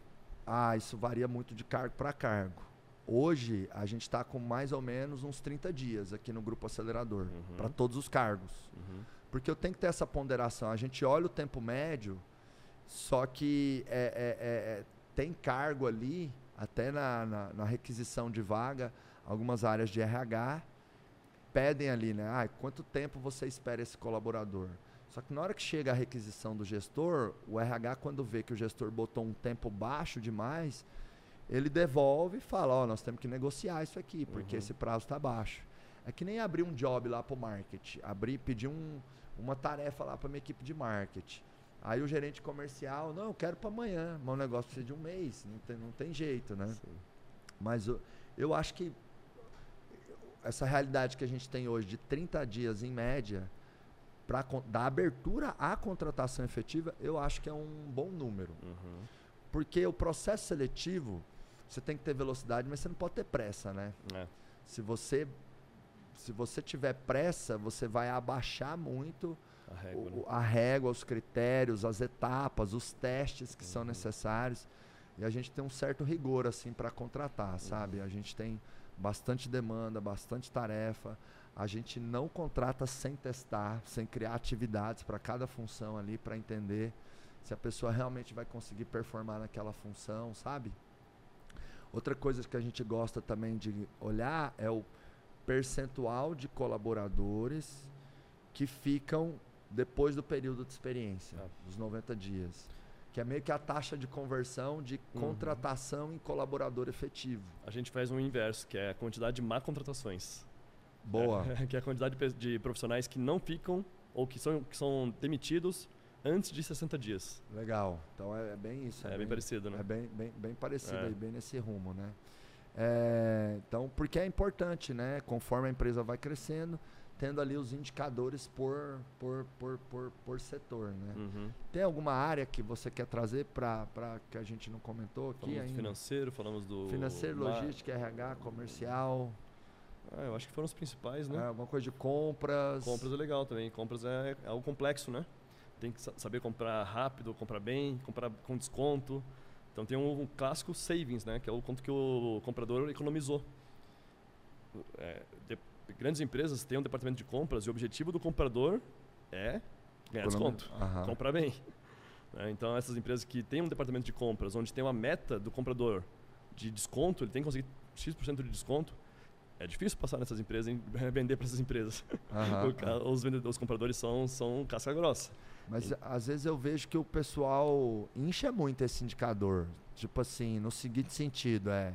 Ah, isso varia muito de cargo para cargo. Hoje, a gente está com mais ou menos uns 30 dias aqui no Grupo Acelerador, uhum. para todos os cargos. Uhum. Porque eu tenho que ter essa ponderação. A gente olha o tempo médio, só que é, é, é, é tem cargo ali, até na, na, na, requisição de vaga, algumas áreas de RH pedem ali, né? Ah, quanto tempo você espera esse colaborador? Só que na hora que chega a requisição do gestor, o RH, quando vê que o gestor botou um tempo baixo demais, ele devolve e fala: Ó, oh, nós temos que negociar isso aqui, porque uhum. esse prazo está baixo. É que nem abrir um job lá para o marketing, abrir, pedir um, uma tarefa lá para minha equipe de marketing. Aí o gerente comercial, não, eu quero para amanhã, mas o negócio precisa de um mês, não tem, não tem jeito, né? Sim. Mas eu, eu acho que essa realidade que a gente tem hoje de 30 dias em média, da abertura à contratação efetiva, eu acho que é um bom número. Uhum. Porque o processo seletivo, você tem que ter velocidade, mas você não pode ter pressa, né? É. Se você se você tiver pressa, você vai abaixar muito a régua, o, né? a régua, os critérios, as etapas, os testes que uhum. são necessários. E a gente tem um certo rigor assim para contratar, uhum. sabe? A gente tem bastante demanda, bastante tarefa. A gente não contrata sem testar, sem criar atividades para cada função ali, para entender se a pessoa realmente vai conseguir performar naquela função, sabe? Outra coisa que a gente gosta também de olhar é o percentual de colaboradores que ficam depois do período de experiência, Ah. dos 90 dias. Que é meio que a taxa de conversão de Uhum. contratação em colaborador efetivo. A gente faz um inverso, que é a quantidade de má contratações. Boa. É, que é a quantidade de profissionais que não ficam ou que são, que são demitidos antes de 60 dias. Legal. Então é, é bem isso. É, bem parecido, né? É bem, bem, bem parecido É. aí, bem nesse rumo, né? É, então, porque é importante, né? Conforme a empresa vai crescendo, tendo ali os indicadores por, por, por, por, por setor, né? Uhum. Tem alguma área que você quer trazer para que a gente não comentou aqui Falamos do ainda? financeiro, falamos do... Financeiro, logística, RH, comercial, Ah, eu acho que foram os principais, é, né? alguma coisa de compras. Compras é legal também. Compras é, é algo complexo, né? Tem que sa- saber comprar rápido, comprar bem, comprar com desconto. Então tem um, um clássico savings, né? Que é o quanto que o comprador economizou. É, de- grandes empresas têm um departamento de compras e o objetivo do comprador é ganhar desconto, Aham. comprar bem. né? Então essas empresas que têm um departamento de compras onde tem uma meta do comprador de desconto, ele tem que conseguir X% de desconto, é difícil passar nessas empresas e vender para essas empresas. ca- os, vendedores, os compradores são, são casca grossa. Mas às vezes eu vejo que o pessoal incha muito esse indicador. Tipo assim, no seguinte sentido, é.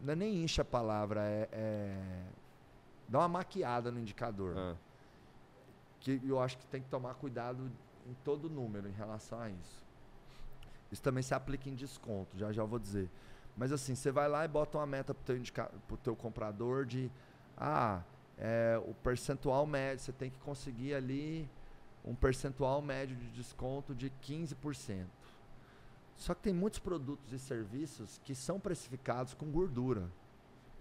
Não é nem incha a palavra, é. é dá uma maquiada no indicador. Ah, Que eu acho que tem que tomar cuidado em todo número em relação a isso. Isso também se aplica em desconto, já já eu vou dizer. Mas assim, você vai lá e bota uma meta pro teu, indica- pro teu comprador de ah, é, o percentual médio, você tem que conseguir ali um percentual médio de desconto de 15%. Só que tem muitos produtos e serviços que são precificados com gordura.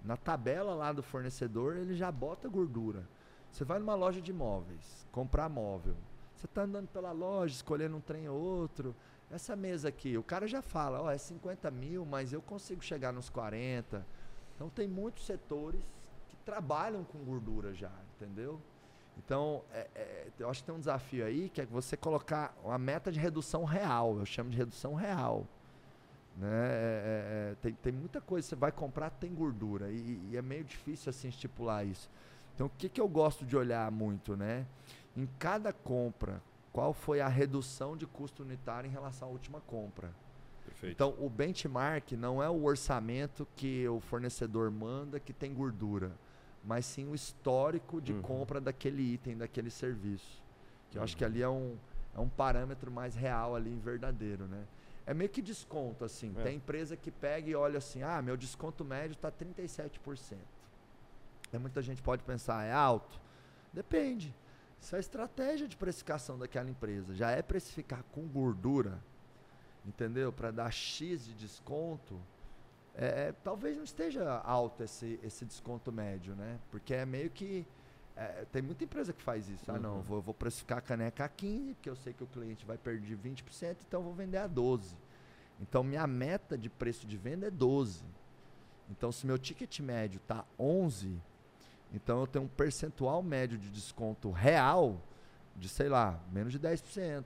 Na tabela lá do fornecedor, ele já bota gordura. Você vai numa loja de imóveis, comprar móvel. Você está andando pela loja, escolhendo um trem ou outro. Essa mesa aqui, o cara já fala, ó, é 50 mil, mas eu consigo chegar nos 40. Então tem muitos setores que trabalham com gordura já, entendeu? Então, é- é, eu acho que tem um desafio aí que é você colocar uma meta de redução real. Eu chamo de redução real. Né? É- é- é, tem, tem muita coisa você vai comprar, tem gordura. E, e é meio difícil assim estipular isso. Então, o que, que eu gosto de olhar muito, né? Em cada compra, qual foi a redução de custo unitário em relação à última compra? perfeito. Então, o benchmark não é o orçamento que o fornecedor manda que tem gordura, mas sim o histórico de Uhum. compra daquele item, daquele serviço. Que eu acho que Uhum. ali é um, é um parâmetro mais real ali, verdadeiro, né? É meio que desconto, assim. É. Tem empresa que pega e olha assim, ah, meu desconto médio está 37%. Aí muita gente pode pensar, é alto? Depende. Se a estratégia de precificação daquela empresa já é precificar com gordura, entendeu? Para dar X de desconto, é, é, talvez não esteja alto esse, esse desconto médio, né? Porque é meio que. é, tem muita empresa que faz isso. Ah, não, Uhum. vou, vou precificar a caneca a 15, porque eu sei que o cliente vai perder 20%, então eu vou vender a 12. Então minha meta de preço de venda é 12. Então se meu ticket médio está 11, então eu tenho um percentual médio de desconto real de, sei lá, menos de 10%.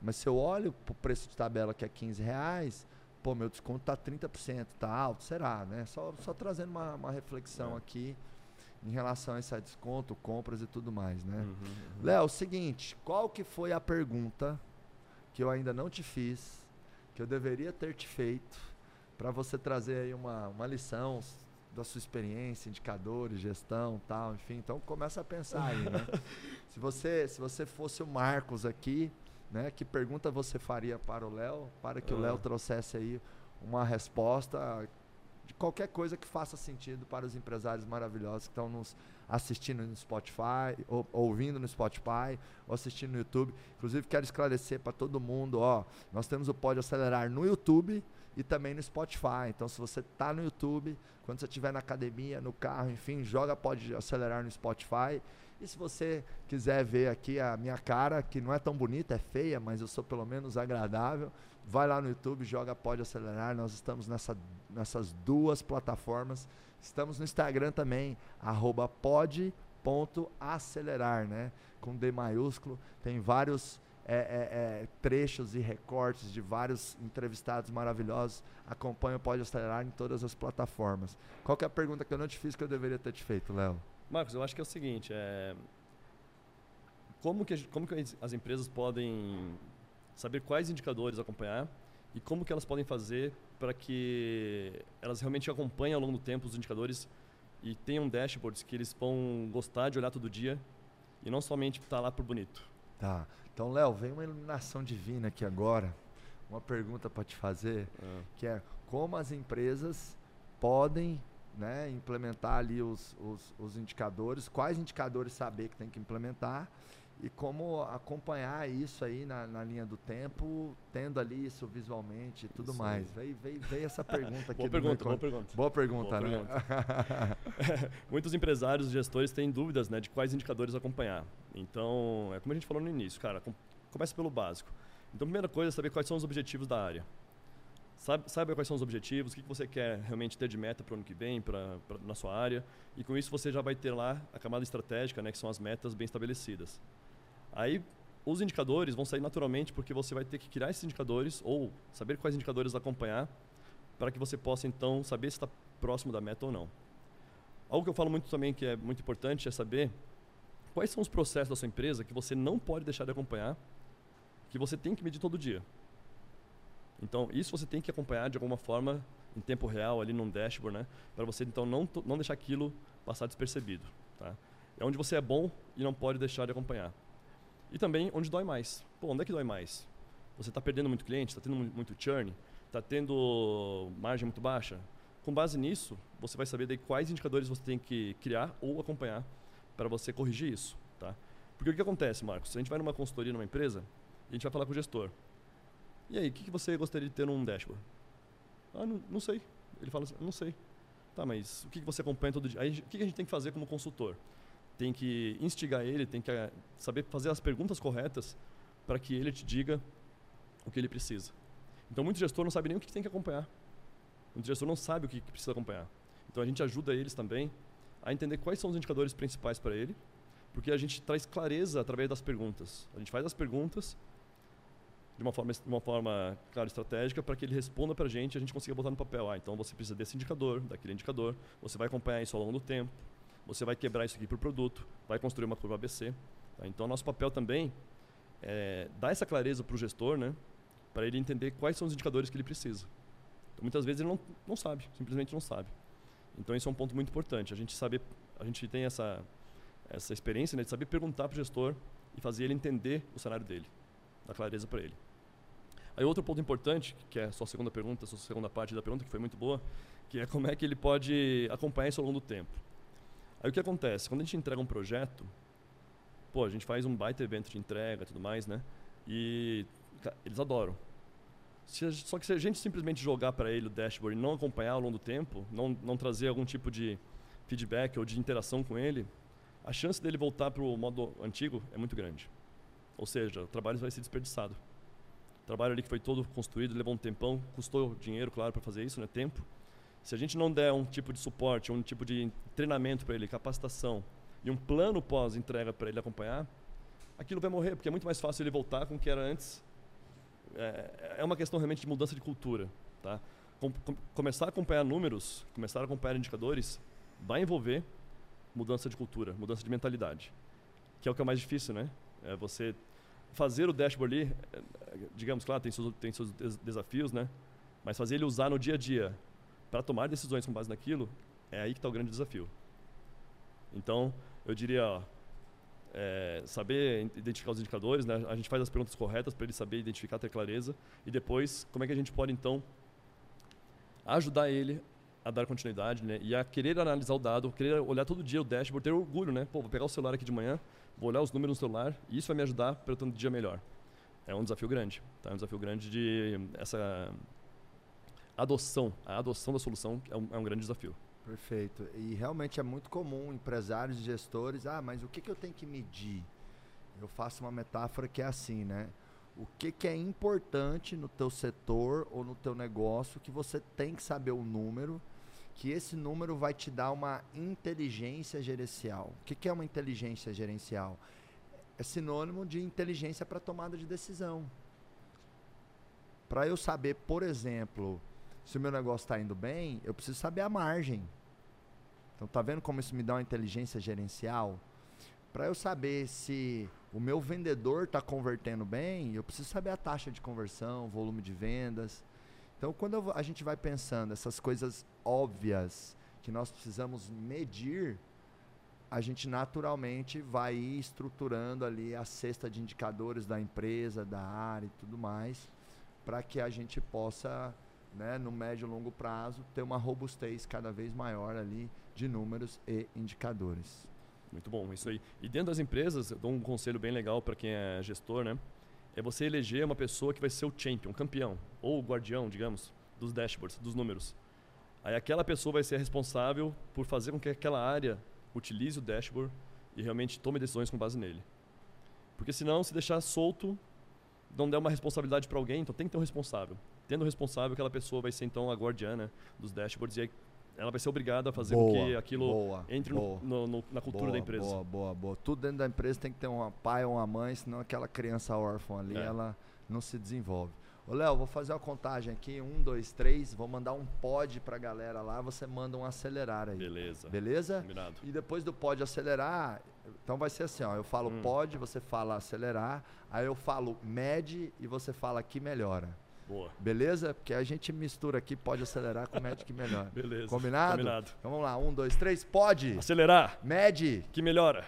Mas se eu olho para o preço de tabela que é 15 reais, pô, meu desconto tá 30%, tá alto? Será, né? Só, só trazendo uma, uma reflexão É. aqui em relação a esse desconto, compras e tudo mais, né? Uhum, uhum. Léo, o seguinte, qual que foi a pergunta que eu ainda não te fiz, que eu deveria ter te feito, para você trazer aí uma, uma lição da sua experiência, indicadores, gestão, tal, enfim. Então começa a pensar aí, né? se você se você fosse o Marcos aqui, né, que pergunta você faria para o Léo, para que o Ah. Léo trouxesse aí uma resposta de qualquer coisa que faça sentido para os empresários maravilhosos que estão nos assistindo no Spotify, ou, ouvindo no Spotify, ou assistindo no YouTube. Inclusive, quero esclarecer para todo mundo, ó, nós temos o Pode Acelerar no YouTube e também no Spotify. Então, se você está no YouTube, quando você estiver na academia, no carro, enfim, joga Pode Acelerar no Spotify. E se você quiser ver aqui a minha cara, que não é tão bonita, é feia, mas eu sou pelo menos agradável, vai lá no YouTube, joga Pode Acelerar. Nós estamos nessa, nessas duas plataformas. Estamos no Instagram também, arroba pod.acelerar, né? Com D maiúsculo. Tem vários é, é, é, trechos e recortes de vários entrevistados maravilhosos. Acompanha o Pode Acelerar em todas as plataformas. Qual é a pergunta que eu não te fiz que eu deveria ter te feito, Léo? Marcos, eu acho que é o seguinte, é... como que, como que as empresas podem saber quais indicadores acompanhar e como que elas podem fazer para que elas realmente acompanhem ao longo do tempo os indicadores e tenham dashboards que eles vão gostar de olhar todo dia e não somente estar tá lá por bonito. Tá. Então, Léo, vem uma iluminação divina aqui agora. Uma pergunta para te fazer, ah. que é como as empresas podem né, implementar ali os, os, os indicadores, quais indicadores saber que tem que implementar e como acompanhar isso aí na, na, linha do tempo, tendo ali isso visualmente e tudo isso mais. Veio, veio, veio, essa pergunta aqui. boa, pergunta, boa pergunta. Boa pergunta, boa né? Pergunta. Muitos empresários e gestores têm dúvidas né, de quais indicadores acompanhar. Então, é como a gente falou no início, cara, com, começa pelo básico. Então, a primeira coisa é saber quais são os objetivos da área. Sabe, saiba quais são os objetivos, o que, que você quer realmente ter de meta para o ano que vem, pra, pra, na sua área. E com isso você já vai ter lá a camada estratégica, né, que são as metas bem estabelecidas. Aí os indicadores vão sair naturalmente porque você vai ter que criar esses indicadores ou saber quais indicadores acompanhar para que você possa então saber se está próximo da meta ou não. Algo que eu falo muito também que é muito importante é saber quais são os processos da sua empresa que você não pode deixar de acompanhar, que você tem que medir todo dia. Então, isso você tem que acompanhar de alguma forma em tempo real ali num dashboard, né? Para você então não não deixar aquilo passar despercebido, tá? É onde você é bom e não pode deixar de acompanhar. E também onde dói mais. Pô, onde é que dói mais? Você está perdendo muito cliente, está tendo muito churn, está tendo margem muito baixa. Com base nisso, você vai saber quais indicadores você tem que criar ou acompanhar para você corrigir isso. Tá? Porque o que acontece, Marcos? A gente vai numa consultoria numa empresa, e a gente vai falar com o gestor. E aí, o que, que você gostaria de ter num dashboard? Ah, não, não sei. Ele fala assim, não sei. Tá, mas o que, que você acompanha todo dia? Aí, o que a gente tem que fazer como consultor? Tem que instigar ele, tem que eh, saber fazer as perguntas corretas para que ele te diga o que ele precisa. Então, muito gestor não sabe nem o que tem que acompanhar. Muito gestor não sabe o que precisa acompanhar. Então, a gente ajuda eles também a entender quais são os indicadores principais para ele, porque a gente traz clareza através das perguntas. A gente faz as perguntas de uma forma, uma forma claro, estratégica para que ele responda para a gente e a gente consiga botar no papel. Ah, então você precisa desse indicador, daquele indicador, você vai acompanhar isso ao longo do tempo, você vai quebrar isso aqui para o produto, vai construir uma curva ABC. Tá? Então, nosso papel também é dar essa clareza para o gestor, né? para ele entender quais são os indicadores que ele precisa. Então, muitas vezes ele não, não sabe, simplesmente não sabe. Então, isso é um ponto muito importante. A gente saber, a gente tem essa, essa experiência né, de saber perguntar para o gestor e fazer ele entender o cenário dele, dar clareza para ele. Aí outro ponto importante, que é a sua segunda pergunta, a sua segunda parte da pergunta, que foi muito boa, que é como é que ele pode acompanhar isso ao longo do tempo. Aí o que acontece? Quando a gente entrega um projeto, pô, a gente faz um baita evento de entrega e tudo mais, né? E eles adoram. Se, só que se a gente simplesmente jogar para ele o dashboard e não acompanhar ao longo do tempo, não, não trazer algum tipo de feedback ou de interação com ele, a chance dele voltar para o modo antigo é muito grande. Ou seja, o trabalho vai ser desperdiçado. O trabalho ali que foi todo construído, levou um tempão, custou dinheiro, claro, para fazer isso, né? Tempo. Se a gente não der um tipo de suporte, um tipo de treinamento para ele, capacitação e um plano pós-entrega para ele acompanhar, aquilo vai morrer, porque é muito mais fácil ele voltar com o que era antes. É, é uma questão realmente de mudança de cultura. Tá? Com, com, começar a acompanhar números, começar a acompanhar indicadores, vai envolver mudança de cultura, mudança de mentalidade, que é o que é mais difícil, né? É você fazer o dashboard ali, é, digamos, claro, tem seus, tem seus desafios, né? Mas fazer ele usar no dia a dia, para tomar decisões com base naquilo, é aí que está o grande desafio. Então, eu diria, é, saber identificar os indicadores, né? a gente faz as perguntas corretas para ele saber identificar, ter clareza, e depois, como é que a gente pode, então, ajudar ele a dar continuidade né? e a querer analisar o dado, querer olhar todo dia o dashboard, ter orgulho, né? Pô, vou pegar o celular aqui de manhã, vou olhar os números no celular, e isso vai me ajudar para eu ter um dia melhor. É um desafio grande, tá? É um desafio grande de essa adoção, a adoção da solução é um, é um grande desafio. Perfeito. E realmente é muito comum empresários e gestores, ah, mas o que, que eu tenho que medir? Eu faço uma metáfora que é assim, né? O que, que é importante no teu setor ou no teu negócio que você tem que saber o número, que esse número vai te dar uma inteligência gerencial. O que, que é uma inteligência gerencial? É sinônimo de inteligência para tomada de decisão. Para eu saber, por exemplo, se o meu negócio está indo bem, eu preciso saber a margem. Então, tá vendo como isso me dá uma inteligência gerencial? Para eu saber se o meu vendedor está convertendo bem, eu preciso saber a taxa de conversão, volume de vendas. Então, quando a gente vai pensando essas coisas óbvias que nós precisamos medir, a gente naturalmente vai estruturando ali a cesta de indicadores da empresa, da área e tudo mais, para que a gente possa, né, no médio e longo prazo, ter uma robustez cada vez maior ali de números e indicadores. Muito bom, isso aí. E dentro das empresas, eu dou um conselho bem legal para quem é gestor, né? É você eleger uma pessoa que vai ser o champion, campeão, ou o guardião, digamos, dos dashboards, dos números. Aí aquela pessoa vai ser responsável por fazer com que aquela área utilize o dashboard e realmente tome decisões com base nele. Porque senão, se deixar solto, não der uma responsabilidade para alguém, então tem que ter um responsável. Tendo responsável, aquela pessoa vai ser então a guardiã né, dos dashboards e aí ela vai ser obrigada a fazer boa, com que aquilo boa, entre boa, no, no, na cultura da empresa. Boa, boa, boa. Tudo dentro da empresa tem que ter um pai ou uma mãe, senão aquela criança órfã ali, É. ela não se desenvolve. Ô, Léo, vou fazer uma contagem aqui. Um, dois, três. Vou mandar um pod pra galera lá. Você manda um acelerar aí. Beleza. Beleza? Combinado. E depois do pod acelerar, então vai ser assim, ó. Eu falo Hum. pod, você fala acelerar. Aí eu falo mede e você fala que melhora. Boa. Beleza? Porque a gente mistura aqui, pode acelerar com mede que melhora. Beleza. Combinado? Combinado. Então vamos lá. Um, dois, três. Pode. Acelerar, Mede. que melhora.